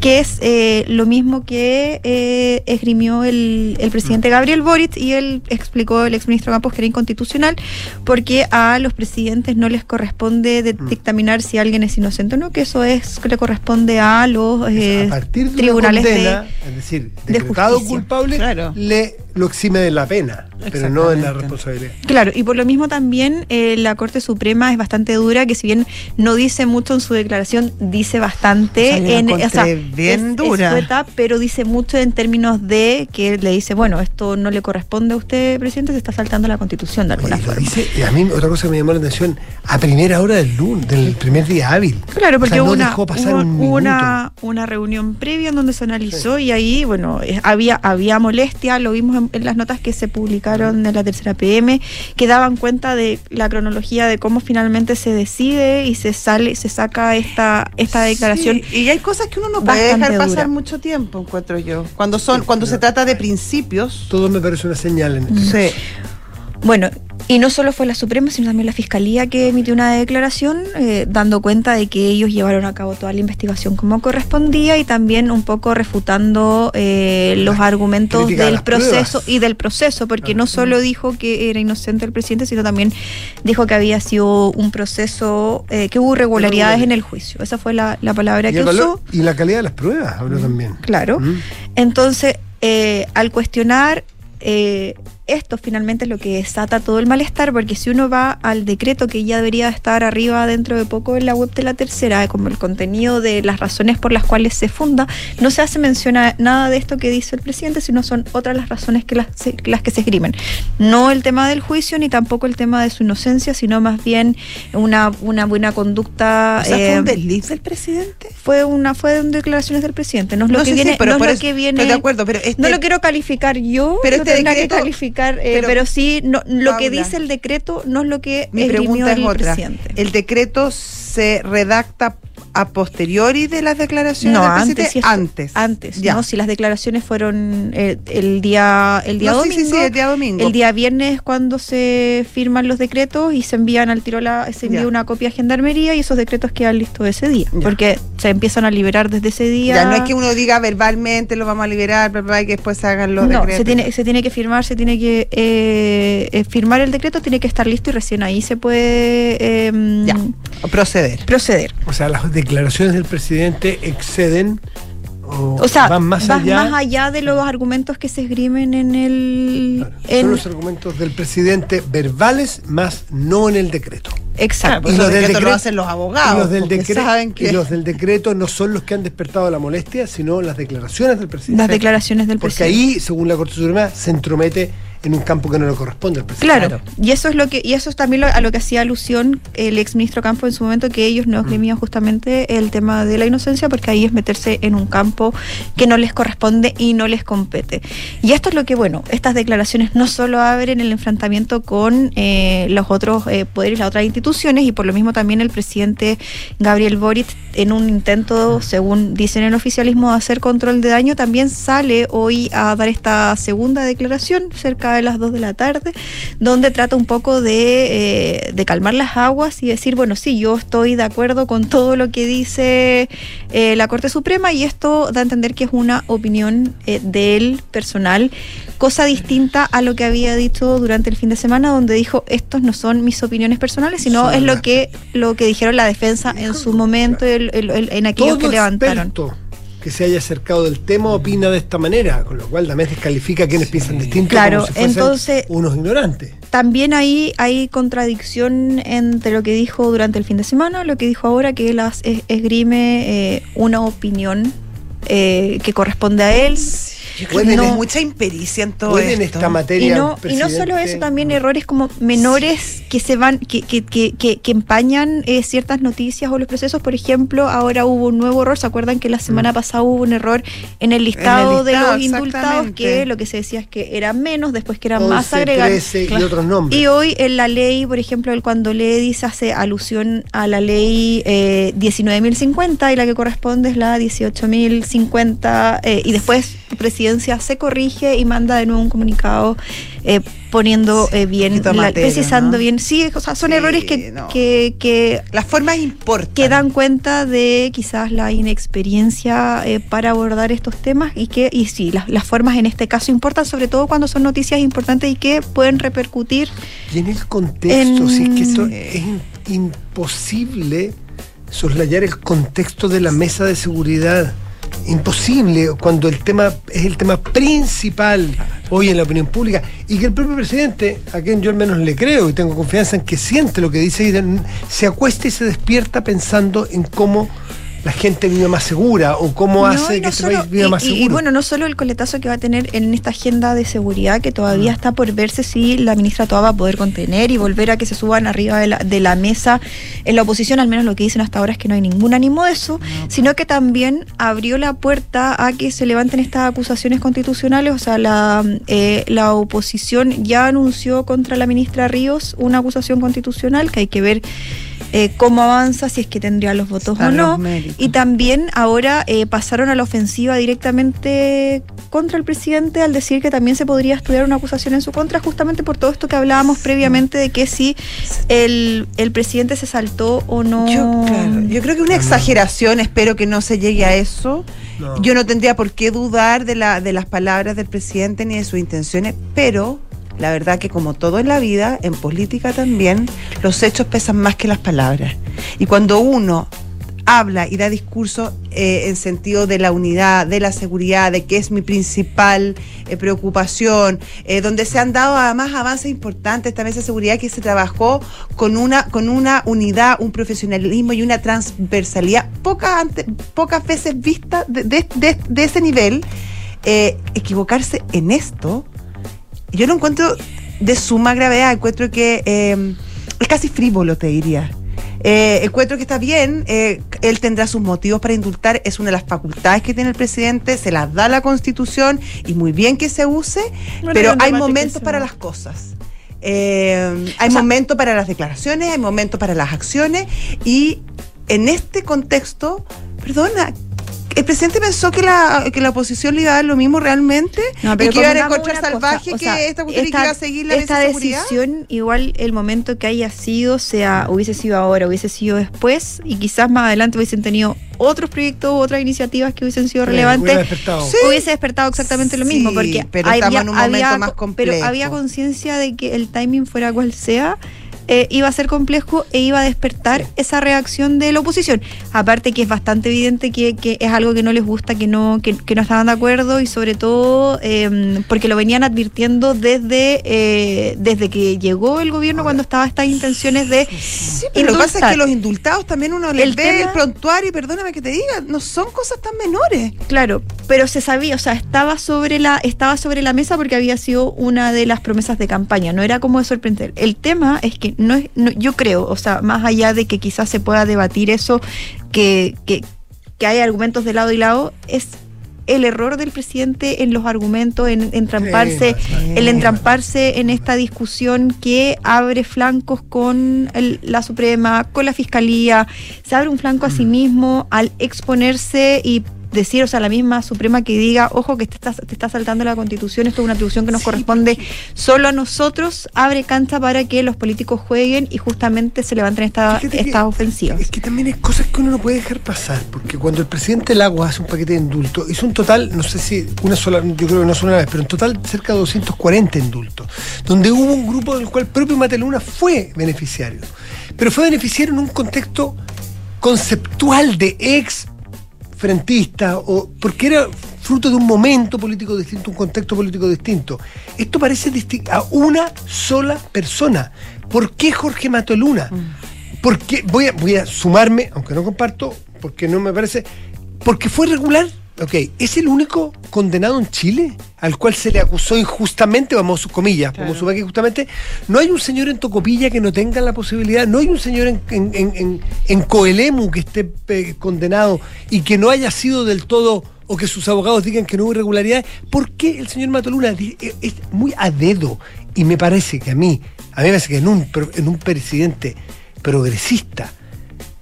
que es eh, lo mismo que eh, esgrimió el, el presidente Gabriel Boric y él explicó el ex ministro Campos que era inconstitucional porque a los presidentes no les corresponde de- dictaminar si alguien es inocente o no, que eso es que le corresponde a los eh, a partir de tribunales una condena, de es decir, de decretado justicia. culpable, Claro. le lo exime de la pena, pero no de la responsabilidad. Claro, y por lo mismo también eh, la Corte Suprema es bastante dura, que si bien no dice mucho en su declaración, dice bastante O sea, en bien es- dura. es sueta, pero dice mucho en términos de que le dice, bueno, esto no le corresponde a usted, presidente, se está saltando la Constitución de alguna Oye, forma. dice, y a mí otra cosa que me llamó la atención, a primera hora del lunes, del primer día hábil. Claro, porque O sea, no hubo, una, dejó pasar hubo- un hubo una, una reunión previa en donde se analizó y ahí, bueno, eh, había, había molestia, lo vimos en, en las notas que se publicaron de la tercera PM, que daban cuenta de la cronología de cómo finalmente se decide y se sale, se saca esta, esta declaración. Sí, y hay cosas que uno no puede dejar pasar dura. mucho tiempo, encuentro yo. Cuando son, cuando se trata de principios. Todo me parece una señal en esto. Sí. Bueno, y no solo fue la Suprema, sino también la Fiscalía que emitió una declaración eh, dando cuenta de que ellos llevaron a cabo toda la investigación como correspondía y también un poco refutando eh, los argumentos del proceso pruebas. y del proceso, porque no solo dijo que era inocente el presidente, sino también dijo que había sido un proceso, eh, que hubo irregularidades en el juicio. Esa fue la, la palabra que valor- usó. y la calidad de las pruebas, habló también. Claro. Mm. Entonces, eh, al cuestionar eh, esto finalmente es lo que desata todo el malestar, porque si uno va al decreto que ya debería estar arriba dentro de poco en la web de la tercera, como el contenido de las razones por las cuales se funda, no se hace mención a nada de esto que dice el presidente, sino son otras las razones que las, se- las que se esgrimen. No el tema del juicio, ni tampoco el tema de su inocencia, sino más bien una, una buena conducta. O sea, ¿fue eh, un desliz del presidente? fue una fue en declaraciones del presidente no es lo No, que sí, sí, viene pero no es lo eso- que viene estoy de acuerdo, pero este- no lo quiero calificar yo Pero no este tendrá que decreto- eh, pero, pero- sí no, lo que dice el decreto no es lo que Mi pregunta es otra. presidente ¿El decreto se redacta a posteriori de las declaraciones no del antes esto- antes. antes Ya. no si las declaraciones fueron eh, el día el día No, domingo sí, sí, el día domingo. el día viernes cuando se firman los decretos y se envían al tiro la se envía Ya. una copia a gendarmería y esos decretos quedan listos ese día Ya. porque se empiezan a liberar desde ese día Ya no es que uno diga verbalmente lo vamos a liberar, bla, bla, y que después se hagan los no, decretos. se tiene, se tiene que firmar, se tiene que eh, eh, firmar el decreto, tiene que estar listo y recién ahí se puede eh, Ya, o proceder. proceder. O sea, las declaraciones del presidente exceden o, O sea, van más vas allá. más allá de los argumentos que se esgrimen en el... Claro, en- Son los argumentos del presidente verbales, más no en el decreto. exacto. Pues Y los del decretos lo decreto- hacen los y abogados. los, del porque decre- saben que y los del decreto no son los que han despertado la molestia, sino las declaraciones del presidente. Las declaraciones del Porque presidente. ahí, según la Corte Suprema, se entromete en un campo que no le corresponde al presidente. Claro, y eso es lo que, y eso es también lo- a lo que hacía alusión el ex ministro Campo en su momento, que ellos no esgrimían justamente el tema de la inocencia, porque ahí es meterse en un campo que no les corresponde y no les compete. Y esto es lo que, bueno, estas declaraciones no solo abren el enfrentamiento con eh, los otros eh, poderes, las otras instituciones, y por lo mismo también el presidente Gabriel Boric, en un intento, según dicen el oficialismo, de hacer control de daño, también sale hoy a dar esta segunda declaración cerca de las 2 de la tarde, donde trata un poco de, eh, de calmar las aguas y decir, bueno, sí, yo estoy de acuerdo con todo lo que dice eh, la Corte Suprema y esto da a entender que es una opinión eh, de él personal, cosa distinta a lo que había dicho durante el fin de semana, donde dijo, estos no son mis opiniones personales, sino es lo que, lo que dijeron la defensa en su momento, el- el- el- en aquellos Todo que levantaron. experto que se haya acercado del tema opina de esta manera, con lo cual también descalifica a quienes piensan distinto Claro, como si fuesen entonces- unos ignorantes. También ahí hay contradicción entre lo que dijo durante el fin de semana, lo que dijo ahora, que él esgrime eh, una opinión eh, que corresponde a él. Yo creo que no- mucha impericia en todo en esta Y materia. no, y no solo presidente- eso, también errores como menores que se van, que, que, que, que, que empañan eh, ciertas noticias o los procesos. Por ejemplo, ahora hubo un nuevo error. ¿Se acuerdan que la semana pasada hubo un error en el listado, de listado, los indultados? Que lo que se decía es que eran menos, después que eran más 11, agregados. 13 y otros nombres. Y hoy en la ley, por ejemplo, el cuando lee dice hace alusión a la ley eh, 19.050 y la que corresponde es la 18.050 eh, y después presidencia se corrige y manda de nuevo un comunicado eh, poniendo eh, bien, la- precisando ¿no? bien. Sí, o sea, son Sí, errores que, no. que, que, Las formas importan. que dan cuenta de quizás la inexperiencia eh, para abordar estos temas y que, y sí, las, las formas en este caso importan, sobre todo cuando son noticias importantes y que pueden repercutir Y en el contexto, En- si es que esto es imposible soslayar el contexto de la mesa de seguridad. Imposible cuando el tema es el tema principal hoy en la opinión pública y que el propio presidente, a quien yo al menos le creo y tengo confianza en que siente lo que dice, se acuesta y se despierta pensando en cómo la gente vive más segura o cómo No, hace que este solo- país viva y- más seguro. Y bueno, no solo el coletazo que va a tener en esta agenda de seguridad, que todavía Mm. está por verse si la ministra Toa va a poder contener y volver a que se suban arriba de la, de la mesa en la oposición, al menos lo que dicen hasta ahora es que no hay ningún ánimo de eso, sino que también abrió la puerta a que se levanten estas acusaciones constitucionales, o sea, la, eh, la oposición ya anunció contra la ministra Ríos una acusación constitucional que hay que ver eh, cómo avanza, si es que tendría los votos Están o no. Y también ahora eh, pasaron a la ofensiva directamente contra el presidente al decir que también se podría estudiar una acusación en su contra, justamente por todo esto que hablábamos previamente de que si el, el presidente se saltó o no. Yo, claro, yo creo que una exageración, espero que no se llegue a eso. No. Yo no tendría por qué dudar de, la, de las palabras del presidente ni de sus intenciones, pero la verdad que como todo en la vida, en política también, los hechos pesan más que las palabras. Y cuando uno habla y da discurso eh, en sentido de la unidad, de la seguridad, de que es mi principal eh, preocupación, eh, donde se han dado además avances importantes, mesa de seguridad que se trabajó con una, con una unidad, un profesionalismo y una transversalidad pocas, ante- pocas veces vista de ese nivel, eh, equivocarse en esto, yo lo encuentro de suma gravedad, encuentro que eh, es casi frívolo, te diría. Eh, encuentro que está bien, eh, él tendrá sus motivos para indultar, es una de las facultades que tiene el presidente, se las da la constitución y muy bien que se use, pero hay momentos para las cosas. Eh, hay O sea- momentos para las declaraciones, hay momentos para las acciones y en este contexto, perdona, ¿el presidente pensó que la, que la oposición le iba a dar lo mismo realmente? No, y que iban a encontrar cosa, salvaje que sea, esta cuestión y que iba a seguir la esta seguridad? decisión, igual el momento que haya sido, sea hubiese sido ahora, hubiese sido después, y quizás más adelante hubiesen tenido otros proyectos u otras iniciativas que hubiesen sido relevantes. despertado. Sí. Hubiese despertado exactamente lo mismo, Sí, porque pero estamos en un momento más complejo. Pero había conciencia de que el timing fuera cual sea. Eh, iba a ser complejo e iba a despertar esa reacción de la oposición. Aparte que es bastante evidente que, que es algo que no les gusta, que no, que, que no estaban de acuerdo y sobre todo eh, porque lo venían advirtiendo desde, eh, desde que llegó el gobierno cuando estaba estas intenciones de Sí, pero lo que pasa es que los indultados también uno les El ve tema- el prontuario y perdóname que te diga, no son cosas tan menores. Claro, pero se sabía, o sea, estaba sobre la estaba sobre la mesa porque había sido una de las promesas de campaña, no era como de sorprender. El tema es que no es no- yo creo, o sea, más allá de que quizás se pueda debatir eso que que que hay argumentos de lado y lado es el error del presidente en los argumentos, en entramparse, Sí, el entramparse en esta discusión que abre flancos con el- la Suprema, con la Fiscalía, se abre un flanco a sí mismo al exponerse y decir, o sea, la misma Suprema que diga, ojo que te estás, te está saltando la Constitución, esto es una atribución que nos corresponde solo a nosotros, abre cancha para que los políticos jueguen y justamente se levanten esta, estas ofensivas. Es que también hay cosas que uno no puede dejar pasar, porque cuando el presidente Lagos hace un paquete de indultos, hizo un total, no sé si una sola, yo creo que no solo una vez, pero en total cerca de 240 indultos, donde hubo un grupo del cual el propio Mateluna fue beneficiario, pero fue beneficiario en un contexto conceptual de ex frentista o porque era fruto de un momento político distinto, un contexto político distinto. Esto parece a una sola persona. ¿Por qué Jorge Matoluna? Porque voy a, voy a sumarme, aunque no comparto, porque no me parece. Porque fue regular. Ok, ¿es el único condenado en Chile al cual se le acusó injustamente, vamos a sus comillas, vamos a sumar que justamente, no hay un señor en Tocopilla que no tenga la posibilidad, no hay un señor en, en, en- en- en Coelemu que esté eh, condenado y que no haya sido del todo, o que sus abogados digan que no hubo irregularidades, ¿por qué el señor Matoluna es muy a dedo? Y me parece que a mí, a mí me parece que en un, en un presidente progresista,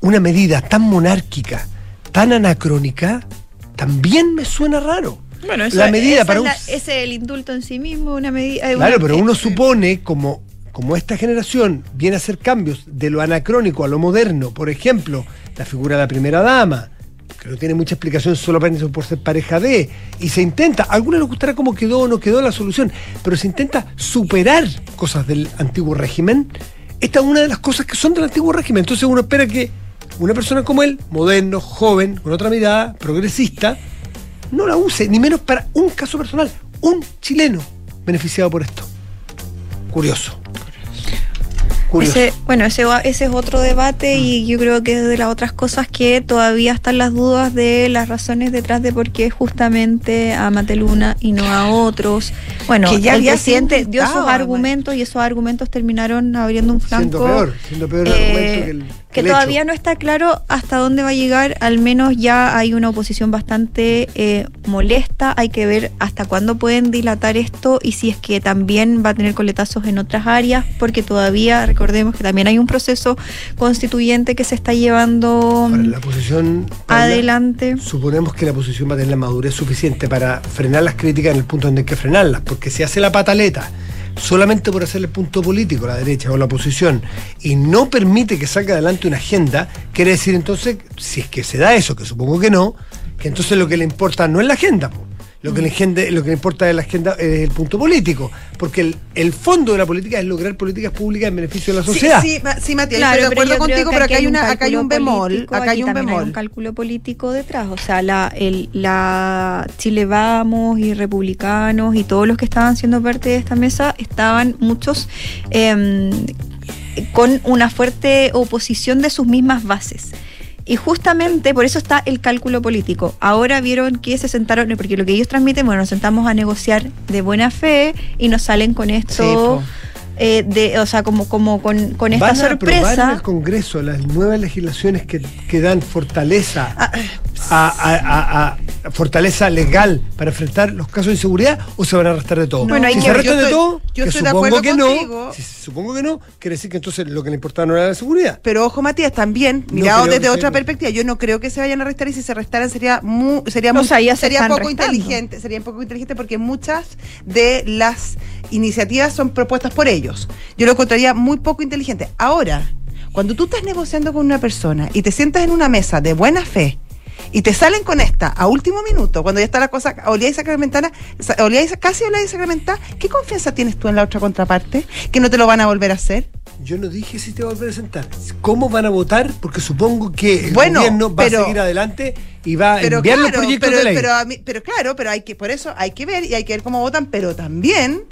una medida tan monárquica, tan anacrónica, también me suena raro. Bueno, la medida para es un... la- ese es el indulto en sí mismo, una medida. eh, Claro, una- pero uno eh, supone, como, como esta generación viene a hacer cambios de lo anacrónico a lo moderno, por ejemplo, la figura de la primera dama, que no tiene mucha explicación solo por ser pareja de, y se intenta, a algunos les gustará cómo quedó o no quedó la solución, pero se intenta superar cosas del antiguo régimen. Esta es una de las cosas que son del antiguo régimen. Entonces uno espera que una persona como él, moderno, joven, con otra mirada, progresista, no la use, ni menos para un caso personal, un chileno beneficiado por esto. Curioso. Curioso. Ese, bueno, ese, ese es otro debate y yo creo que es de las otras cosas que todavía están las dudas de las razones detrás de por qué justamente a Mateluna y no a otros. Bueno, Que ya el presidente dio sus argumentos y esos argumentos terminaron abriendo un flanco. siendo peor, siendo peor el eh, argumento que el, que todavía hecho. no está claro hasta dónde va a llegar, al menos ya hay una oposición bastante eh, molesta, hay que ver hasta cuándo pueden dilatar esto y si es que también va a tener coletazos en otras áreas, porque todavía recordemos que también hay un proceso constituyente que se está llevando mm, la posición adelante. Suponemos que la oposición va a tener la madurez suficiente para frenar las críticas en el punto donde hay que frenarlas, porque si hace la pataleta solamente por hacerle punto político a la derecha o la oposición y no permite que salga adelante una agenda, quiere decir entonces, si es que se da eso, que supongo que no, que entonces lo que le importa no es la agenda. Lo que, le, agenda- lo que le importa de la agenda es el punto político, porque el, el fondo de la política es lograr políticas públicas en beneficio de la sociedad. sí, sí, Matías, Claro, estoy de acuerdo contigo, pero acá hay, un una, acá hay un bemol. político, Acá hay un bemol. un cálculo político detrás. O sea, la, el, la Chile Vamos y republicanos y todos los que estaban siendo parte de esta mesa estaban muchos em, con una fuerte oposición de sus mismas bases. Y justamente por eso está el cálculo político. Ahora vieron que se sentaron, porque lo que ellos transmiten, bueno, nos sentamos a negociar de buena fe y nos salen con esto, eh, de, o sea, como, como con, con esta Van a aprobar en sorpresa. el Congreso las nuevas legislaciones que, que dan fortaleza Ah, a, a- a- a- fortaleza legal para enfrentar los casos de inseguridad o se van a restar de todo. Bueno, hay si que se Yo de estoy- todo, yo que estoy de supongo acuerdo que no, contigo. si supongo que no, quiere decir que entonces lo que le importaba no era la seguridad. Pero ojo, Matías, también, No mirado desde otra sea- perspectiva, yo no creo que se vayan a restar y si se restaran sería muy, sería O muy- sea, ya se sería están poco restando. inteligente, sería poco inteligente porque muchas de las iniciativas son propuestas por ellos. Yo lo encontraría muy poco inteligente. Ahora, cuando tú estás negociando con una persona y te sientas en una mesa de buena fe y te salen con esta a último minuto, cuando ya está la cosa olía y sacramentana, sa- olía y casi olía y sacramentada, ¿qué confianza tienes tú en la otra contraparte? ¿Que no te lo van a volver a hacer? Yo no dije si te va a presentar. ¿Cómo van a votar? Porque supongo que el Bueno, gobierno va pero- a seguir adelante y va a enviar claro, los proyectos pero, de ley. pero, a mí- pero claro, pero hay que, por eso hay que ver y hay que ver cómo votan, pero también,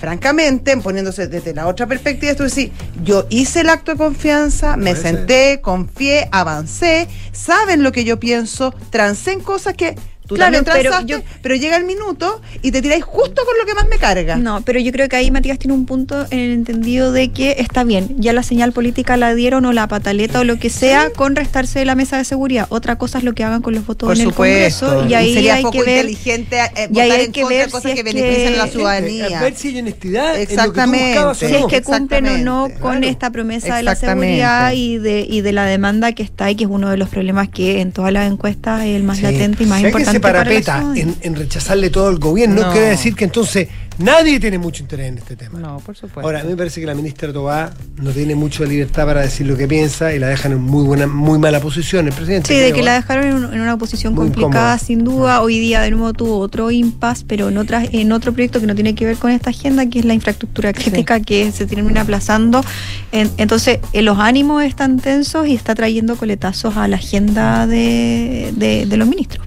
francamente, poniéndose desde la otra perspectiva, esto es decir, yo hice el acto de confianza, me senté, confié, avancé, saben lo que yo pienso, trancé en cosas que tú Claro, también pero transaste, yo- pero llega el minuto y te tiráis justo con lo que más me carga. No, pero yo creo que ahí Matías tiene un punto en el entendido de que está bien, ya la señal política la dieron o la pataleta o lo que sea con restarse de la mesa de seguridad. Otra cosa es lo que hagan con los votos Por en el supuesto, Congreso y ahí sería hay poco que ver inteligente eh, y ahí votar hay en que contra de ver cosas si que es benefician a la que- ciudadanía. A ver si hay honestidad Exactamente. en lo que tú buscabas o si es que cumplen o no con Claro. esta promesa de la seguridad y de, y de la demanda que está ahí, que es uno de los problemas que en todas las encuestas es el más Sí. latente y más importante se parapeta en, en rechazarle todo al gobierno, No. quiere decir que entonces nadie tiene mucho interés en este tema. No, por supuesto. Ahora, a mí me parece que la ministra Tobá no tiene mucha libertad para decir lo que piensa y la dejan en muy buena, muy mala posición el presidente. Sí, de que la dejaron en, un- en una posición Muy complicada, incómoda. sin duda. Hoy día de nuevo tuvo otro impasse, pero en, otras, en otro proyecto que no tiene que ver con esta agenda, que es la infraestructura crítica, que se termina aplazando. En- entonces, eh, los ánimos están tensos y está trayendo coletazos a la agenda de, de- de los ministros.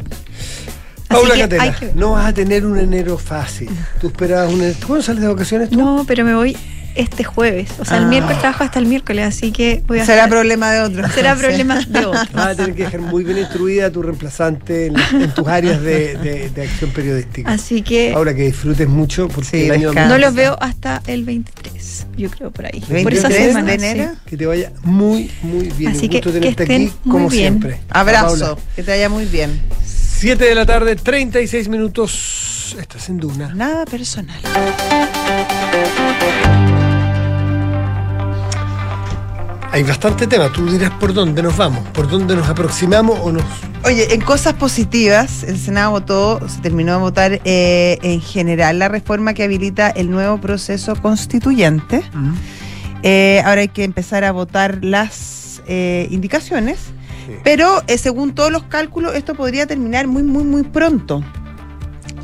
Paula que que ver. no vas a tener un enero fácil. Tú esperabas un enero. ¿Cuándo sales de vacaciones tú? No, pero me voy este jueves. O sea, Ah. el miércoles trabajo hasta el miércoles, así que voy a Será problema de otro. será <laughs> Sí. problema de otro. Vas a tener que dejar muy bien instruida a tu reemplazante en, en tus áreas de, de- de acción periodística. Así que Paula, que disfrutes mucho porque Sí, el año no los veo hasta el 23, yo creo por ahí. por 23 esa de semana. enero. sí. que te vaya muy, muy bien. Así Un que- gusto que tenerte estén aquí, muy como bien. siempre. Abrazo, que te vaya muy bien. 7 de la tarde, 36 minutos. Estás en Duna. Nada personal. Hay bastante tema. Tú dirás por dónde nos vamos, por dónde nos aproximamos o nos. Oye, en cosas positivas, el Senado votó, se terminó de votar eh, en general la reforma que habilita el nuevo proceso constituyente. Eh, ahora hay que empezar a votar las eh, indicaciones, Sí. pero eh, según todos los cálculos esto podría terminar muy, muy, muy pronto.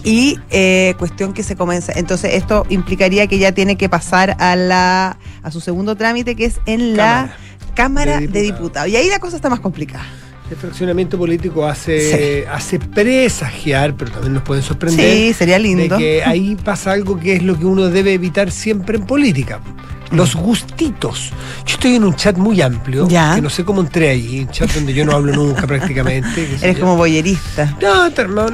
Y eh, cuestión que se comienza. Entonces esto implicaría que ya tiene que pasar a la a su segundo trámite que es en la Cámara de de Diputados. Y ahí la cosa está más complicada. El fraccionamiento político hace, hace presagiar, pero también nos puede sorprender. Sí, sería de lindo. que ahí pasa algo que es lo que uno debe evitar siempre en política. Los gustitos. Yo estoy en un chat muy amplio, Ya. que no sé cómo entré ahí, un chat donde yo no hablo nunca <laughs> prácticamente. Eres como boyerista. No,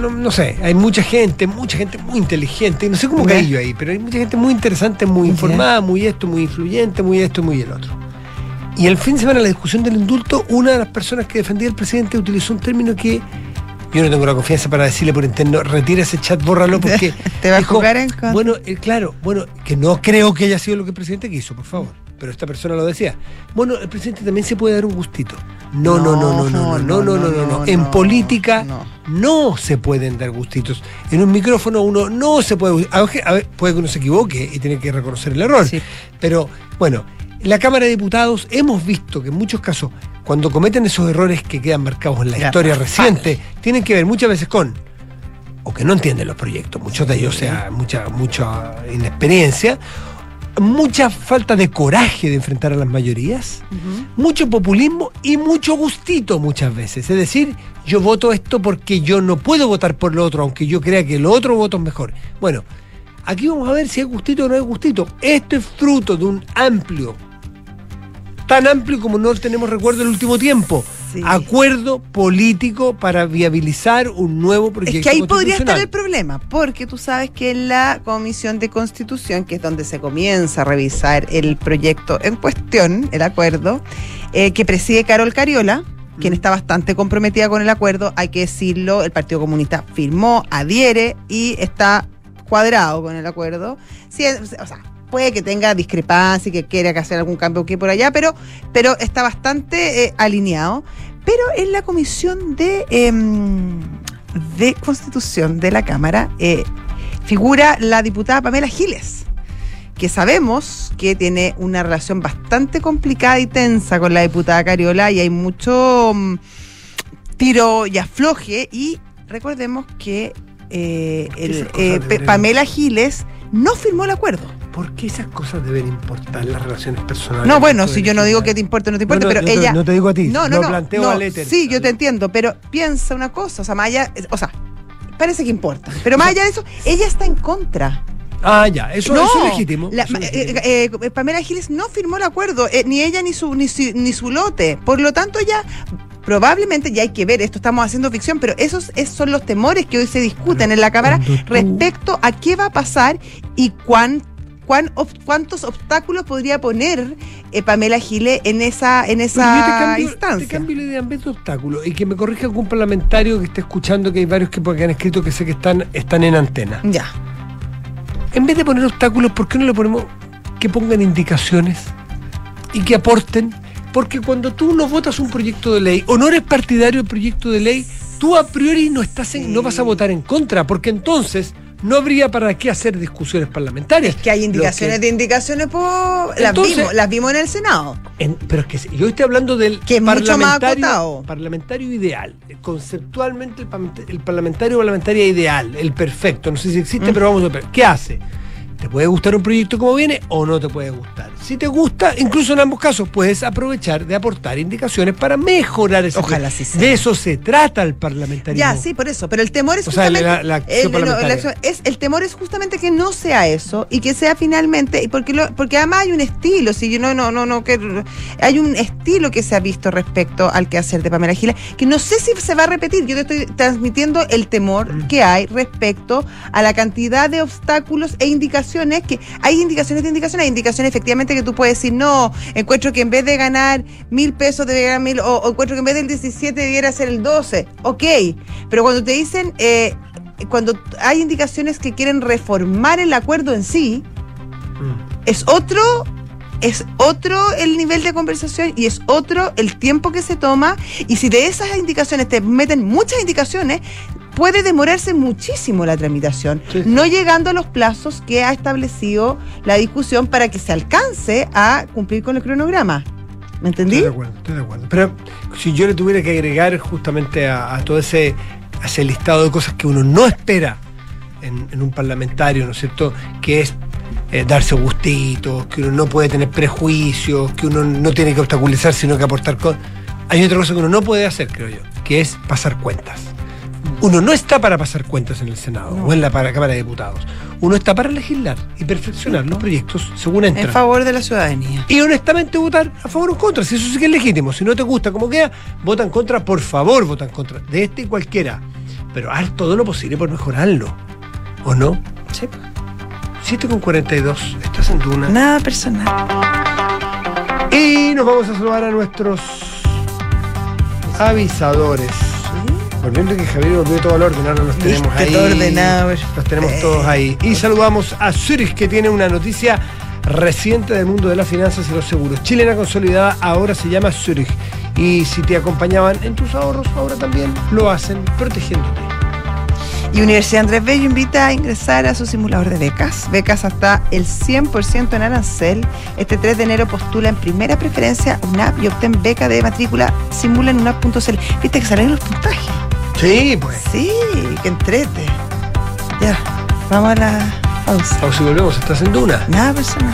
no, sé, hay mucha gente, mucha gente muy inteligente, no sé cómo caí yo ahí, pero hay mucha gente muy interesante, muy informada, muy esto, muy influyente, muy esto, muy el otro. Y el fin de semana, en la discusión del indulto, una de las personas que defendía al presidente utilizó un término que yo no tengo la confianza para decirle por interno, retira ese chat, bórralo, porque <laughs> Te va a jugar en contra. Bueno, eh, claro, bueno, que no creo que haya sido lo que el presidente quiso, por favor. Pero esta persona lo decía. Bueno, el presidente también se puede dar un gustito. No, no, no, no, no, no, no, no, no. En política no. no se pueden dar gustitos. En un micrófono uno no se puede. A ver, puede que uno se equivoque y tiene que reconocer el error. Sí. Pero bueno, en la Cámara de Diputados hemos visto que en muchos casos, cuando cometen esos errores que quedan marcados en la historia reciente, tienen que ver muchas veces con o que no entienden los proyectos, muchos de ellos, o sea, mucha, mucha inexperiencia, mucha falta de coraje de enfrentar a las mayorías, mucho populismo y mucho gustito muchas veces. Es decir, yo voto esto porque yo no puedo votar por lo otro, aunque yo crea que lo otro voto es mejor. Bueno, aquí vamos a ver si hay gustito o no hay gustito. Esto es fruto de un amplio, tan amplio como no tenemos recuerdo el último tiempo. Sí. Acuerdo político para viabilizar un nuevo proyecto. Es que ahí podría estar el problema, porque tú sabes que en la Comisión de Constitución, que es donde se comienza a revisar el proyecto en cuestión, el acuerdo, eh, que preside Carol Cariola, quien está bastante comprometida con el acuerdo, hay que decirlo, el Partido Comunista firmó, adhiere y está cuadrado con el acuerdo. Sí, o sea, puede que tenga discrepancia y que quiera que hacer algún cambio aquí por allá, pero, pero está bastante eh, alineado. Pero en la comisión de, em, de Constitución de la Cámara eh, figura la diputada Pamela Giles, que sabemos que tiene una relación bastante complicada y tensa con la diputada Cariola y hay mucho mm, tiro y afloje y recordemos que eh, el, eh. Pamela Giles no firmó el acuerdo. ¿Por qué esas cosas deben importar las relaciones personales? No, bueno, si yo no digo que te importe o no te importe, No, no, pero yo ella. no te digo a ti, No, no, lo no. planteo no, al éter. Sí, yo te entiendo, pero piensa una cosa, o sea, más allá, o sea, parece que importa. Pero más allá de eso, ella está en contra. Ah, ya, eso, no, eso es legítimo. la- eso es eh, legítimo. eh, eh, Pamela Giles no firmó el acuerdo, eh, ni ella ni su, ni su ni su lote. Por lo tanto, ya probablemente ya hay que ver, esto estamos haciendo ficción, pero esos, esos son los temores que hoy se discuten en la Cámara tú- respecto a qué va a pasar y cuán, cuán cuántos obstáculos podría poner eh, Pamela Giles en esa, en esa yo te cambio, instancia. te cambio la idea en vez de obstáculo y que me corrija algún parlamentario que esté escuchando que hay varios que, que han escrito que sé que están, están en antena. Ya. En vez de poner obstáculos, ¿por qué no le ponemos que pongan indicaciones y que aporten? Porque cuando tú no votas un proyecto de ley o no eres partidario del proyecto de ley, tú a priori no estás en- no vas a votar en contra, porque entonces no habría para qué hacer discusiones parlamentarias. Es que hay indicaciones que- de indicaciones, por, las, Entonces- vimos, las vimos en el Senado. En- pero es que yo estoy hablando del Que es mucho más parlamentario, acotado. parlamentario ideal. Conceptualmente el, el parlamentario o parlamentaria ideal, el perfecto. No sé si existe, Mm. pero vamos a ver. ¿Qué hace? ¿Te puede gustar un proyecto como viene o no te puede gustar? Si te gusta, incluso en ambos casos, puedes aprovechar de aportar indicaciones para mejorar ese Ojalá sí sea. De eso se trata el parlamentarismo. Ya, sí, por eso. Pero el temor es O sea, justamente. la- la acción el, no, parlamentaria. la acción- es, el temor es justamente que no sea eso y que sea finalmente. y Porque, lo, porque además hay un estilo, si yo no, no, no, no, que hay un estilo que se ha visto respecto al quehacer de Pamela Giles, que no sé si se va a repetir. Yo te estoy transmitiendo el temor Mm. que hay respecto a la cantidad de obstáculos e indicaciones que hay indicaciones de indicaciones, hay indicaciones efectivamente que tú puedes decir, no, encuentro que en vez de ganar mil pesos debería ganar mil, o, o encuentro que en vez del 17 debiera ser el 12. Ok, pero cuando te dicen, eh, cuando hay indicaciones que quieren reformar el acuerdo en sí, Mm. es otro es otro el nivel de conversación y es otro el tiempo que se toma y si de esas indicaciones te meten muchas indicaciones puede demorarse muchísimo la tramitación Sí, no llegando a los plazos que ha establecido la discusión para que se alcance a cumplir con el cronograma ¿me entendí? Estoy de acuerdo, estoy de acuerdo. Pero si yo le tuviera que agregar justamente a, a todo ese, a ese listado de cosas que uno no espera en, en un parlamentario, ¿no es cierto? Que es eh, darse gustitos, que uno no puede tener prejuicios, que uno no tiene que obstaculizar, sino que aportar con. Hay otra cosa que uno no puede hacer, creo yo, que es pasar cuentas. Uno no está para pasar cuentas en el Senado o en la para- Cámara de Diputados. Uno está para legislar y perfeccionar los proyectos según entran. en favor de la ciudadanía Y honestamente votar a favor o en contra, si eso sí que es legítimo. Si no te gusta como queda, vota en contra, por favor, vota en contra. De este y cualquiera. Pero haz todo lo posible por mejorarlo. ¿O no? Sí. 7 con 42, estás en Duna. nada personal Y nos vamos a saludar a nuestros avisadores. Volviendo que Javier volvió todo al orden, ahora los tenemos ahí. todo ordenado. Los tenemos Eh. todos ahí. Y saludamos a Zurich, que tiene una noticia reciente del mundo de las finanzas y los seguros. Chilena consolidada ahora se llama Zurich. Y si te acompañaban en tus ahorros, ahora también lo hacen protegiéndote. Y Universidad Andrés Bello invita a ingresar a su simulador de becas. Becas hasta el 100% en arancel. Este 3 de enero postula en primera preferencia UNAP y obtén beca de matrícula simula en UNAP.cl. Viste que salen los puntajes. Sí, pues. Sí, que entrete. Ya, vamos a la pausa. Pausa y volvemos, estás en Duna. Nada personal.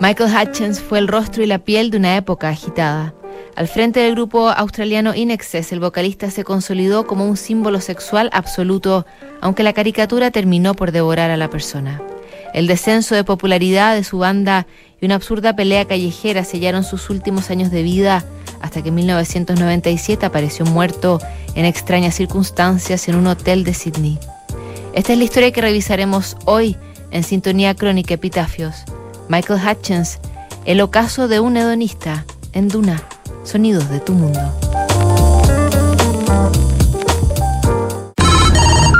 Michael Hutchins fue el rostro y la piel de una época agitada. Al frente del grupo australiano Inexcess, el vocalista se consolidó como un símbolo sexual absoluto, aunque la caricatura terminó por devorar a la persona. El descenso de popularidad de su banda y una absurda pelea callejera sellaron sus últimos años de vida hasta que en 1997 apareció muerto en extrañas circunstancias en un hotel de Sydney. Esta es la historia que revisaremos hoy en Sintonía Crónica Epitafios. Michael Hutchins, El ocaso de un hedonista, en Duna, Sonidos de tu mundo.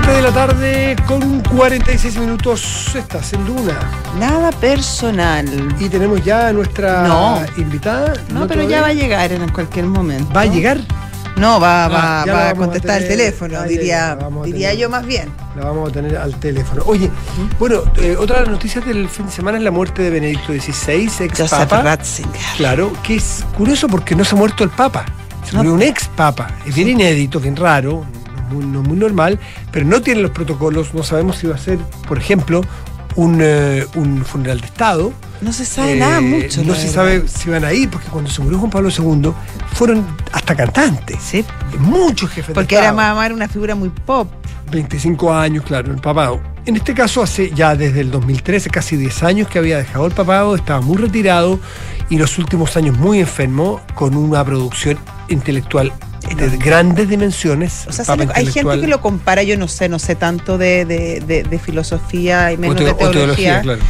7 de la tarde con 46 minutos. Estás en Duna. Nada personal. Y tenemos ya a nuestra No. invitada. No, pero todavía? ya va a llegar en cualquier momento. ¿Va a llegar? No, va, Ah, va, va a vamos a contestar el teléfono, diría, diría tener. yo más bien. La vamos a tener al teléfono. Oye, bueno, eh, otra de las noticias del fin de semana es la muerte de Benedicto XVI, ex Joseph papa. Ratzinger. Claro, que es curioso porque no se ha muerto el papa. Se No. murió un ex papa. Es bien inédito, bien raro, muy, no muy normal, pero no tiene los protocolos. No sabemos si va a ser, por ejemplo, un, eh, un funeral de Estado. No se sabe Eh, nada mucho. No se verdad. sabe si van a ir, porque cuando se murió Juan Pablo II, fueron hasta cantantes. Sí, Muchos jefes porque de era Estado. más era una figura muy pop. 25 años, claro, el papado. En este caso, hace ya desde el 2013, casi 10 años que había dejado el papado, estaba muy retirado y los últimos años muy enfermo, con una producción intelectual de grandes dimensiones. O sea, se le- hay gente que lo compara, yo no sé, no sé tanto de, de- de- de filosofía y menos teo- de teología, teología, claro.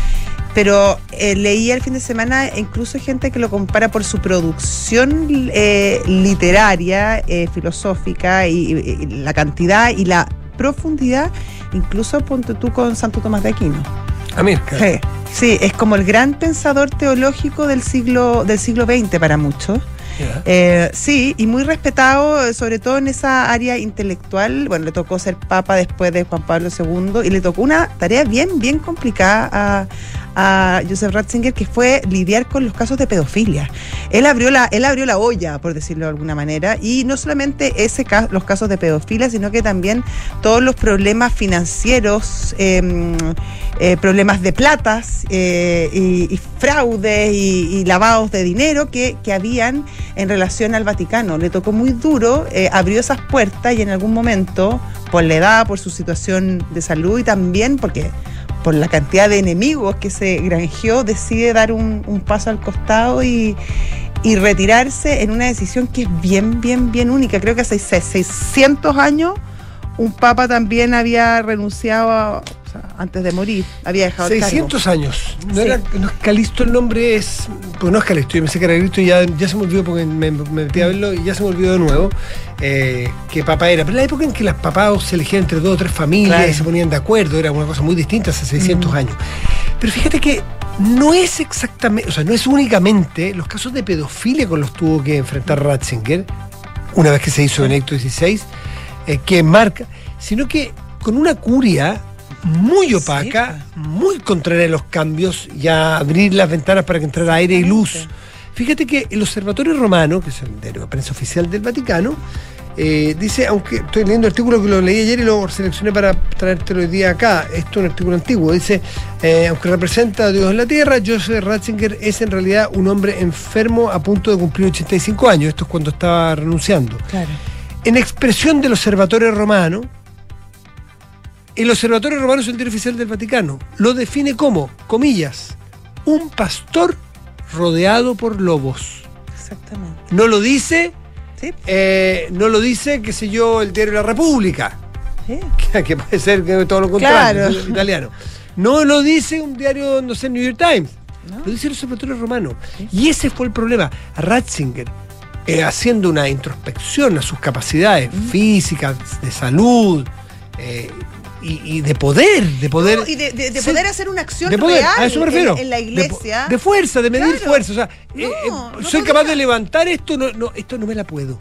pero eh, leí el fin de semana incluso gente que lo compara por su producción eh, literaria, eh, filosófica y, y- y la cantidad y la profundidad, incluso ponte tú con Santo Tomás de Aquino. A mí, claro. Sí, sí, es como el gran pensador teológico del siglo, del siglo XX para muchos. Eh, sí, y muy respetado, sobre todo en esa área intelectual. Bueno, le tocó ser papa después de Juan Pablo II y le tocó una tarea bien, bien complicada a, a Joseph Ratzinger, que fue lidiar con los casos de pedofilia. Él abrió la, él abrió la olla, por decirlo de alguna manera, y no solamente ese ca- los casos de pedofilia, sino que también todos los problemas financieros, eh, eh, problemas de platas eh, y, y fraudes y, y lavados de dinero que, que habían en relación al Vaticano. Le tocó muy duro, eh, abrió esas puertas y en algún momento, por la edad, por su situación de salud y también porque por la cantidad de enemigos que se granjeó, decide dar un, paso al costado y, y retirarse en una decisión que es bien, bien, bien única. Creo que hace seis- 600 años un papa también había renunciado a- o sea, antes de morir, había dejado el cargo. 600 años. No, Sí. era, no es Calisto el nombre, es. Pues no es Calisto, yo pensé que era Cristo y ya, ya se me olvidó porque me, me metí a verlo y ya se me olvidó de nuevo eh, qué papa era. Pero la época en que los papados se elegían entre dos o tres familias Claro. y se ponían de acuerdo era una cosa muy distinta hace 600 Mm. años. Pero fíjate que no es exactamente, o sea, no es únicamente los casos de pedofilia con los tuvo que enfrentar Ratzinger, una vez que se hizo Benedicto XVI, eh, que marca, sino que con una curia muy opaca, muy contraria a los cambios y a abrir las ventanas para que entrara aire y luz. Fíjate que el Observatorio Romano, que es el de prensa oficial del Vaticano, eh, dice, aunque estoy leyendo el artículo que lo leí ayer y lo seleccioné para traértelo hoy día acá, esto es un artículo antiguo, dice, eh, aunque representa a Dios en la tierra, Joseph Ratzinger es en realidad un hombre enfermo a punto de cumplir 85 años, esto es cuando estaba renunciando. Claro. En expresión del Observatorio Romano, el Observatorio Romano es el diario oficial del Vaticano, lo define como, comillas, un pastor rodeado por lobos. Exactamente. No lo dice, Sí. eh, no lo dice, qué sé yo, el diario La República, Sí. que, <laughs> que puede ser que todo lo contrario, Claro. el italiano. No lo dice un diario, no sé, New York Times. Lo dice el Observatorio Romano. Y ese fue el problema. Ratzinger, eh, haciendo una introspección a sus capacidades físicas, de salud eh, y, y de poder, de poder. No, y de, de- de Sí. poder hacer una acción de poder, real a eso me en- refiero. En, la iglesia. De, fuerza, de medir Claro. fuerza. O sea, eh, eh, soy capaz de levantar esto, no, esto no me la puedo.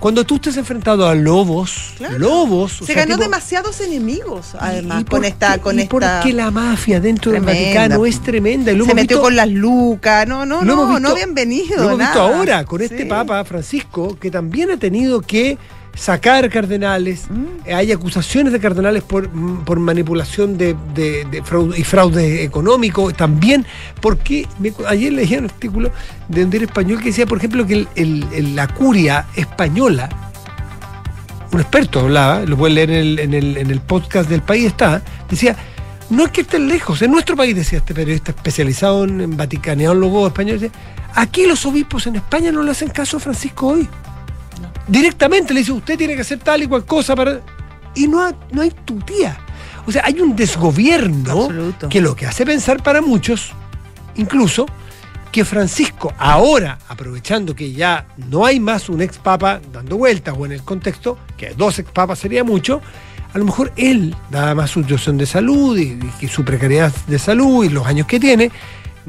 Cuando tú estés enfrentado a lobos, Claro. lobos. o Se sea, ganó tipo- demasiados enemigos, además, ¿Y con por esta. qué- Con y esta porque la mafia dentro del. Vaticano es tremenda. Y se metió visto- con las lucas. No, no, no, visto- no bienvenido. Lo hemos visto ahora con este. Papa Francisco, que también ha tenido que sacar cardenales. Mm. Eh, Hay acusaciones de cardenales por, mm, por manipulación de, de- de fraude, y fraude económico. También porque me- ayer leía un artículo de un diario español que decía, por ejemplo, que el- el- el- la curia española, un experto hablaba, lo pueden leer en el, en el- en el podcast del país, está, decía, no es que estén lejos, en nuestro país, decía este periodista especializado en, en vaticaneólogo español, decía, aquí los obispos en España no le hacen caso a Francisco hoy. Directamente le dice, usted tiene que hacer tal y cual cosa para... Y no, ha- no hay tutía. O sea, hay un desgobierno Absoluto. que lo que hace pensar para muchos, incluso, que Francisco, ahora, aprovechando que ya no hay más un ex papa dando vueltas o en el contexto, que dos ex papas sería mucho, a lo mejor él, dada más su situación de salud y, y su precariedad de salud y los años que tiene,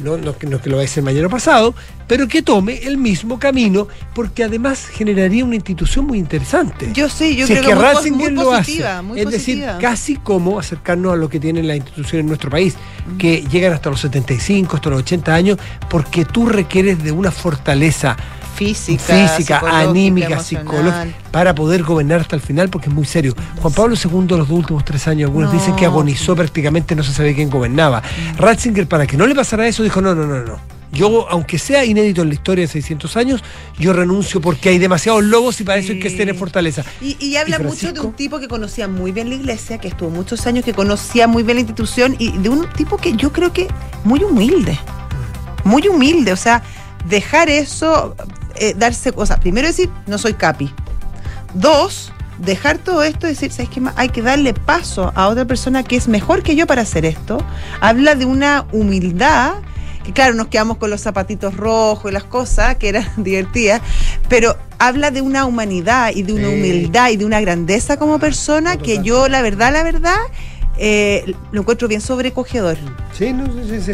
no, no, que- no que lo va a hacer mañana pasado, pero que tome el mismo camino, porque además generaría una institución muy interesante. Yo sí, yo si creo es que, que muy Ratzinger muy lo positiva, hace. muy es decir, casi como acercarnos a lo que tienen las instituciones en nuestro país, que llegan hasta los 75, hasta los 80 años, porque tú requieres de una fortaleza Física, física, psicológica, anímica, psicológica, para poder gobernar hasta el final, porque es muy serio. Juan Pablo II, los dos últimos tres años, algunos No. dicen que agonizó prácticamente, no se sabía quién gobernaba. Ratzinger, para que no le pasara eso, dijo: no, no, no, no. Yo, aunque sea inédito en la historia de 600 años, yo renuncio porque hay demasiados lobos y para eso hay que tener fortaleza. Y, y habla ¿Y mucho de un tipo que conocía muy bien la iglesia, que estuvo muchos años, que conocía muy bien la institución y de un tipo que yo creo que muy humilde. Muy humilde. O sea, dejar eso, eh, darse cosas. Primero decir, no soy capi. Dos, dejar todo esto y decir, ¿sabes qué más? Hay que darle paso a otra persona que es mejor que yo para hacer esto. Habla de una humildad que claro, nos quedamos con los zapatitos rojos y las cosas, que eran <laughs> divertidas, pero habla de una humanidad y de una Sí. humildad y de una grandeza como persona que yo, la verdad, la verdad, eh, lo encuentro bien sobrecogedor. Sí, no, sí, sí, sí.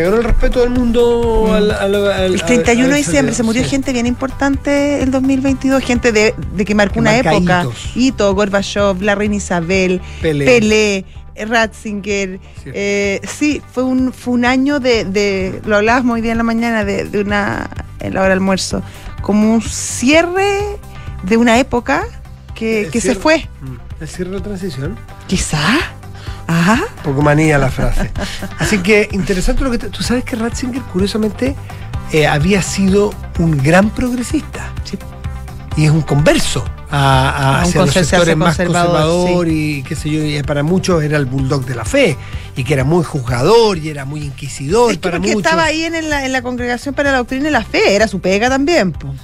Se ganó el respeto del mundo al, al- al- El 31 al- de diciembre se murió sí. gente bien importante el 2022, gente de, de que marcó Que una marca época. hitos. Hito, Gorbachev, la reina Isabel, Pelé. Pelé, Ratzinger. Sí. eh, sí, fue un, fue un año de, de- lo hablábamos hoy día en la mañana, de, de una, en la hora del almuerzo, como un cierre de una época que, que se fue. Mm, El cierre de la transición. Quizá. Ajá. poco manía la frase. Así que interesante lo que te- tú sabes que Ratzinger curiosamente eh, había sido un gran progresista y es un converso a, a- hacia los sectores más conservador, y qué sé yo y para muchos era el bulldog de la fe y que era muy juzgador y era muy inquisidor Es que para porque muchos. estaba ahí en la, en la congregación para la doctrina y la fe, era su pega también. po.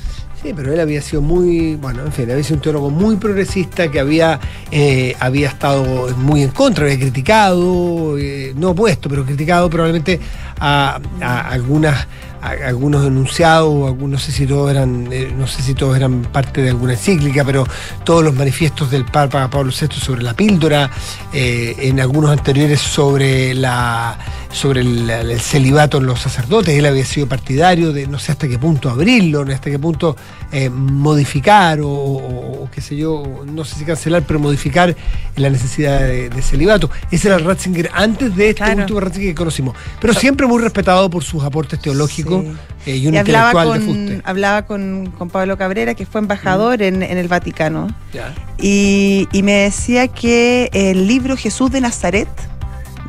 Sí, pero él había sido muy, bueno, en fin, había sido un teólogo muy progresista que había, eh, había estado muy en contra, había criticado, eh, no opuesto, pero criticado probablemente a, algunas algunos enunciados, algunos, no sé si todos eran, eh, no sé si todos eran parte de alguna encíclica, pero todos los manifiestos del Papa Pablo VI sobre la píldora, en algunos anteriores sobre la sobre el, el celibato en los sacerdotes. Él había sido partidario de no sé hasta qué punto abrirlo, no sé hasta qué punto eh, modificar o, o- o qué sé yo, no sé si cancelar, pero modificar la necesidad de, de celibato. Ese era el Ratzinger antes de este Claro. último Ratzinger que conocimos. Pero siempre muy respetado por sus aportes teológicos Sí. eh, y un Y intelectual de con, fuste. hablaba con, con Pablo Cabrera, que fue embajador en, en el Vaticano, Ya. y, y me decía que el libro Jesús de Nazaret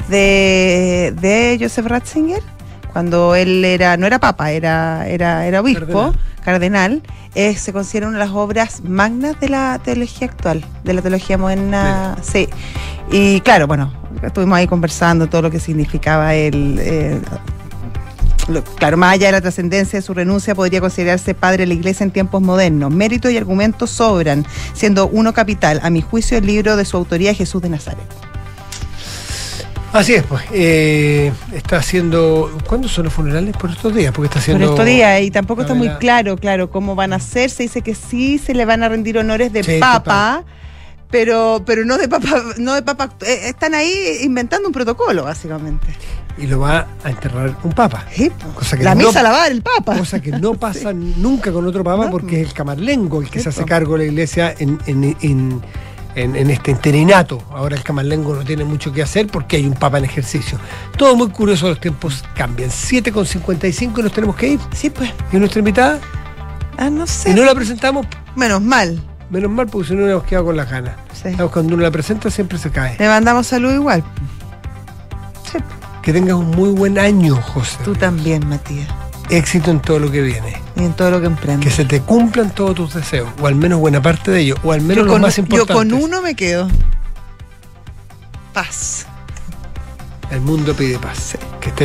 de, de Joseph Ratzinger, cuando él era no era papa, era, era, era obispo, cardenal, eh, se considera una de las obras magnas de la teología actual, de la teología moderna. Sí. Y claro, bueno, estuvimos ahí conversando todo lo que significaba el. eh, claro, más allá de la trascendencia de su renuncia, podría considerarse padre de la iglesia en tiempos modernos. Mérito y argumentos sobran, siendo uno capital, a mi juicio, el libro de su autoría Jesús de Nazaret. Así es, pues. eh, está haciendo. ¿Cuándo son los funerales? Por estos días, porque está Por haciendo. estos días, y tampoco está muy claro, claro, cómo van a ser. Se dice que sí se le van a rendir honores de Sí, papa, pero, pero no de papa, no de papa. eh, están ahí inventando un protocolo, básicamente. Y lo va a enterrar un papa. Sí, po. Cosa que la no- misa la va a dar el papa. Cosa que no <laughs> pasa nunca con otro papa No. porque es el camarlengo el que se hace cargo de la iglesia en, en- en- en- en este interinato. Ahora el camarlengo no tiene mucho que hacer porque hay un papa en ejercicio. Todo muy curioso, los tiempos cambian. 7,55 y nos tenemos que ir. Sí, pues. ¿Y nuestra invitada? Ah, no sé. Si no la presentamos, Menos mal. menos mal porque si no nos quedado con las ganas. Sí. Cuando uno la presenta siempre se cae. Le mandamos salud igual. Sí, Que tengas un muy buen año, José. tú también, Matías. Éxito en todo lo que viene. Y en todo lo que Que emprendes. se te cumplan todos tus deseos, o al menos buena parte de ellos, o al menos Yo los con, más yo importantes. con uno me quedo. Paz. El mundo pide paz. Que esté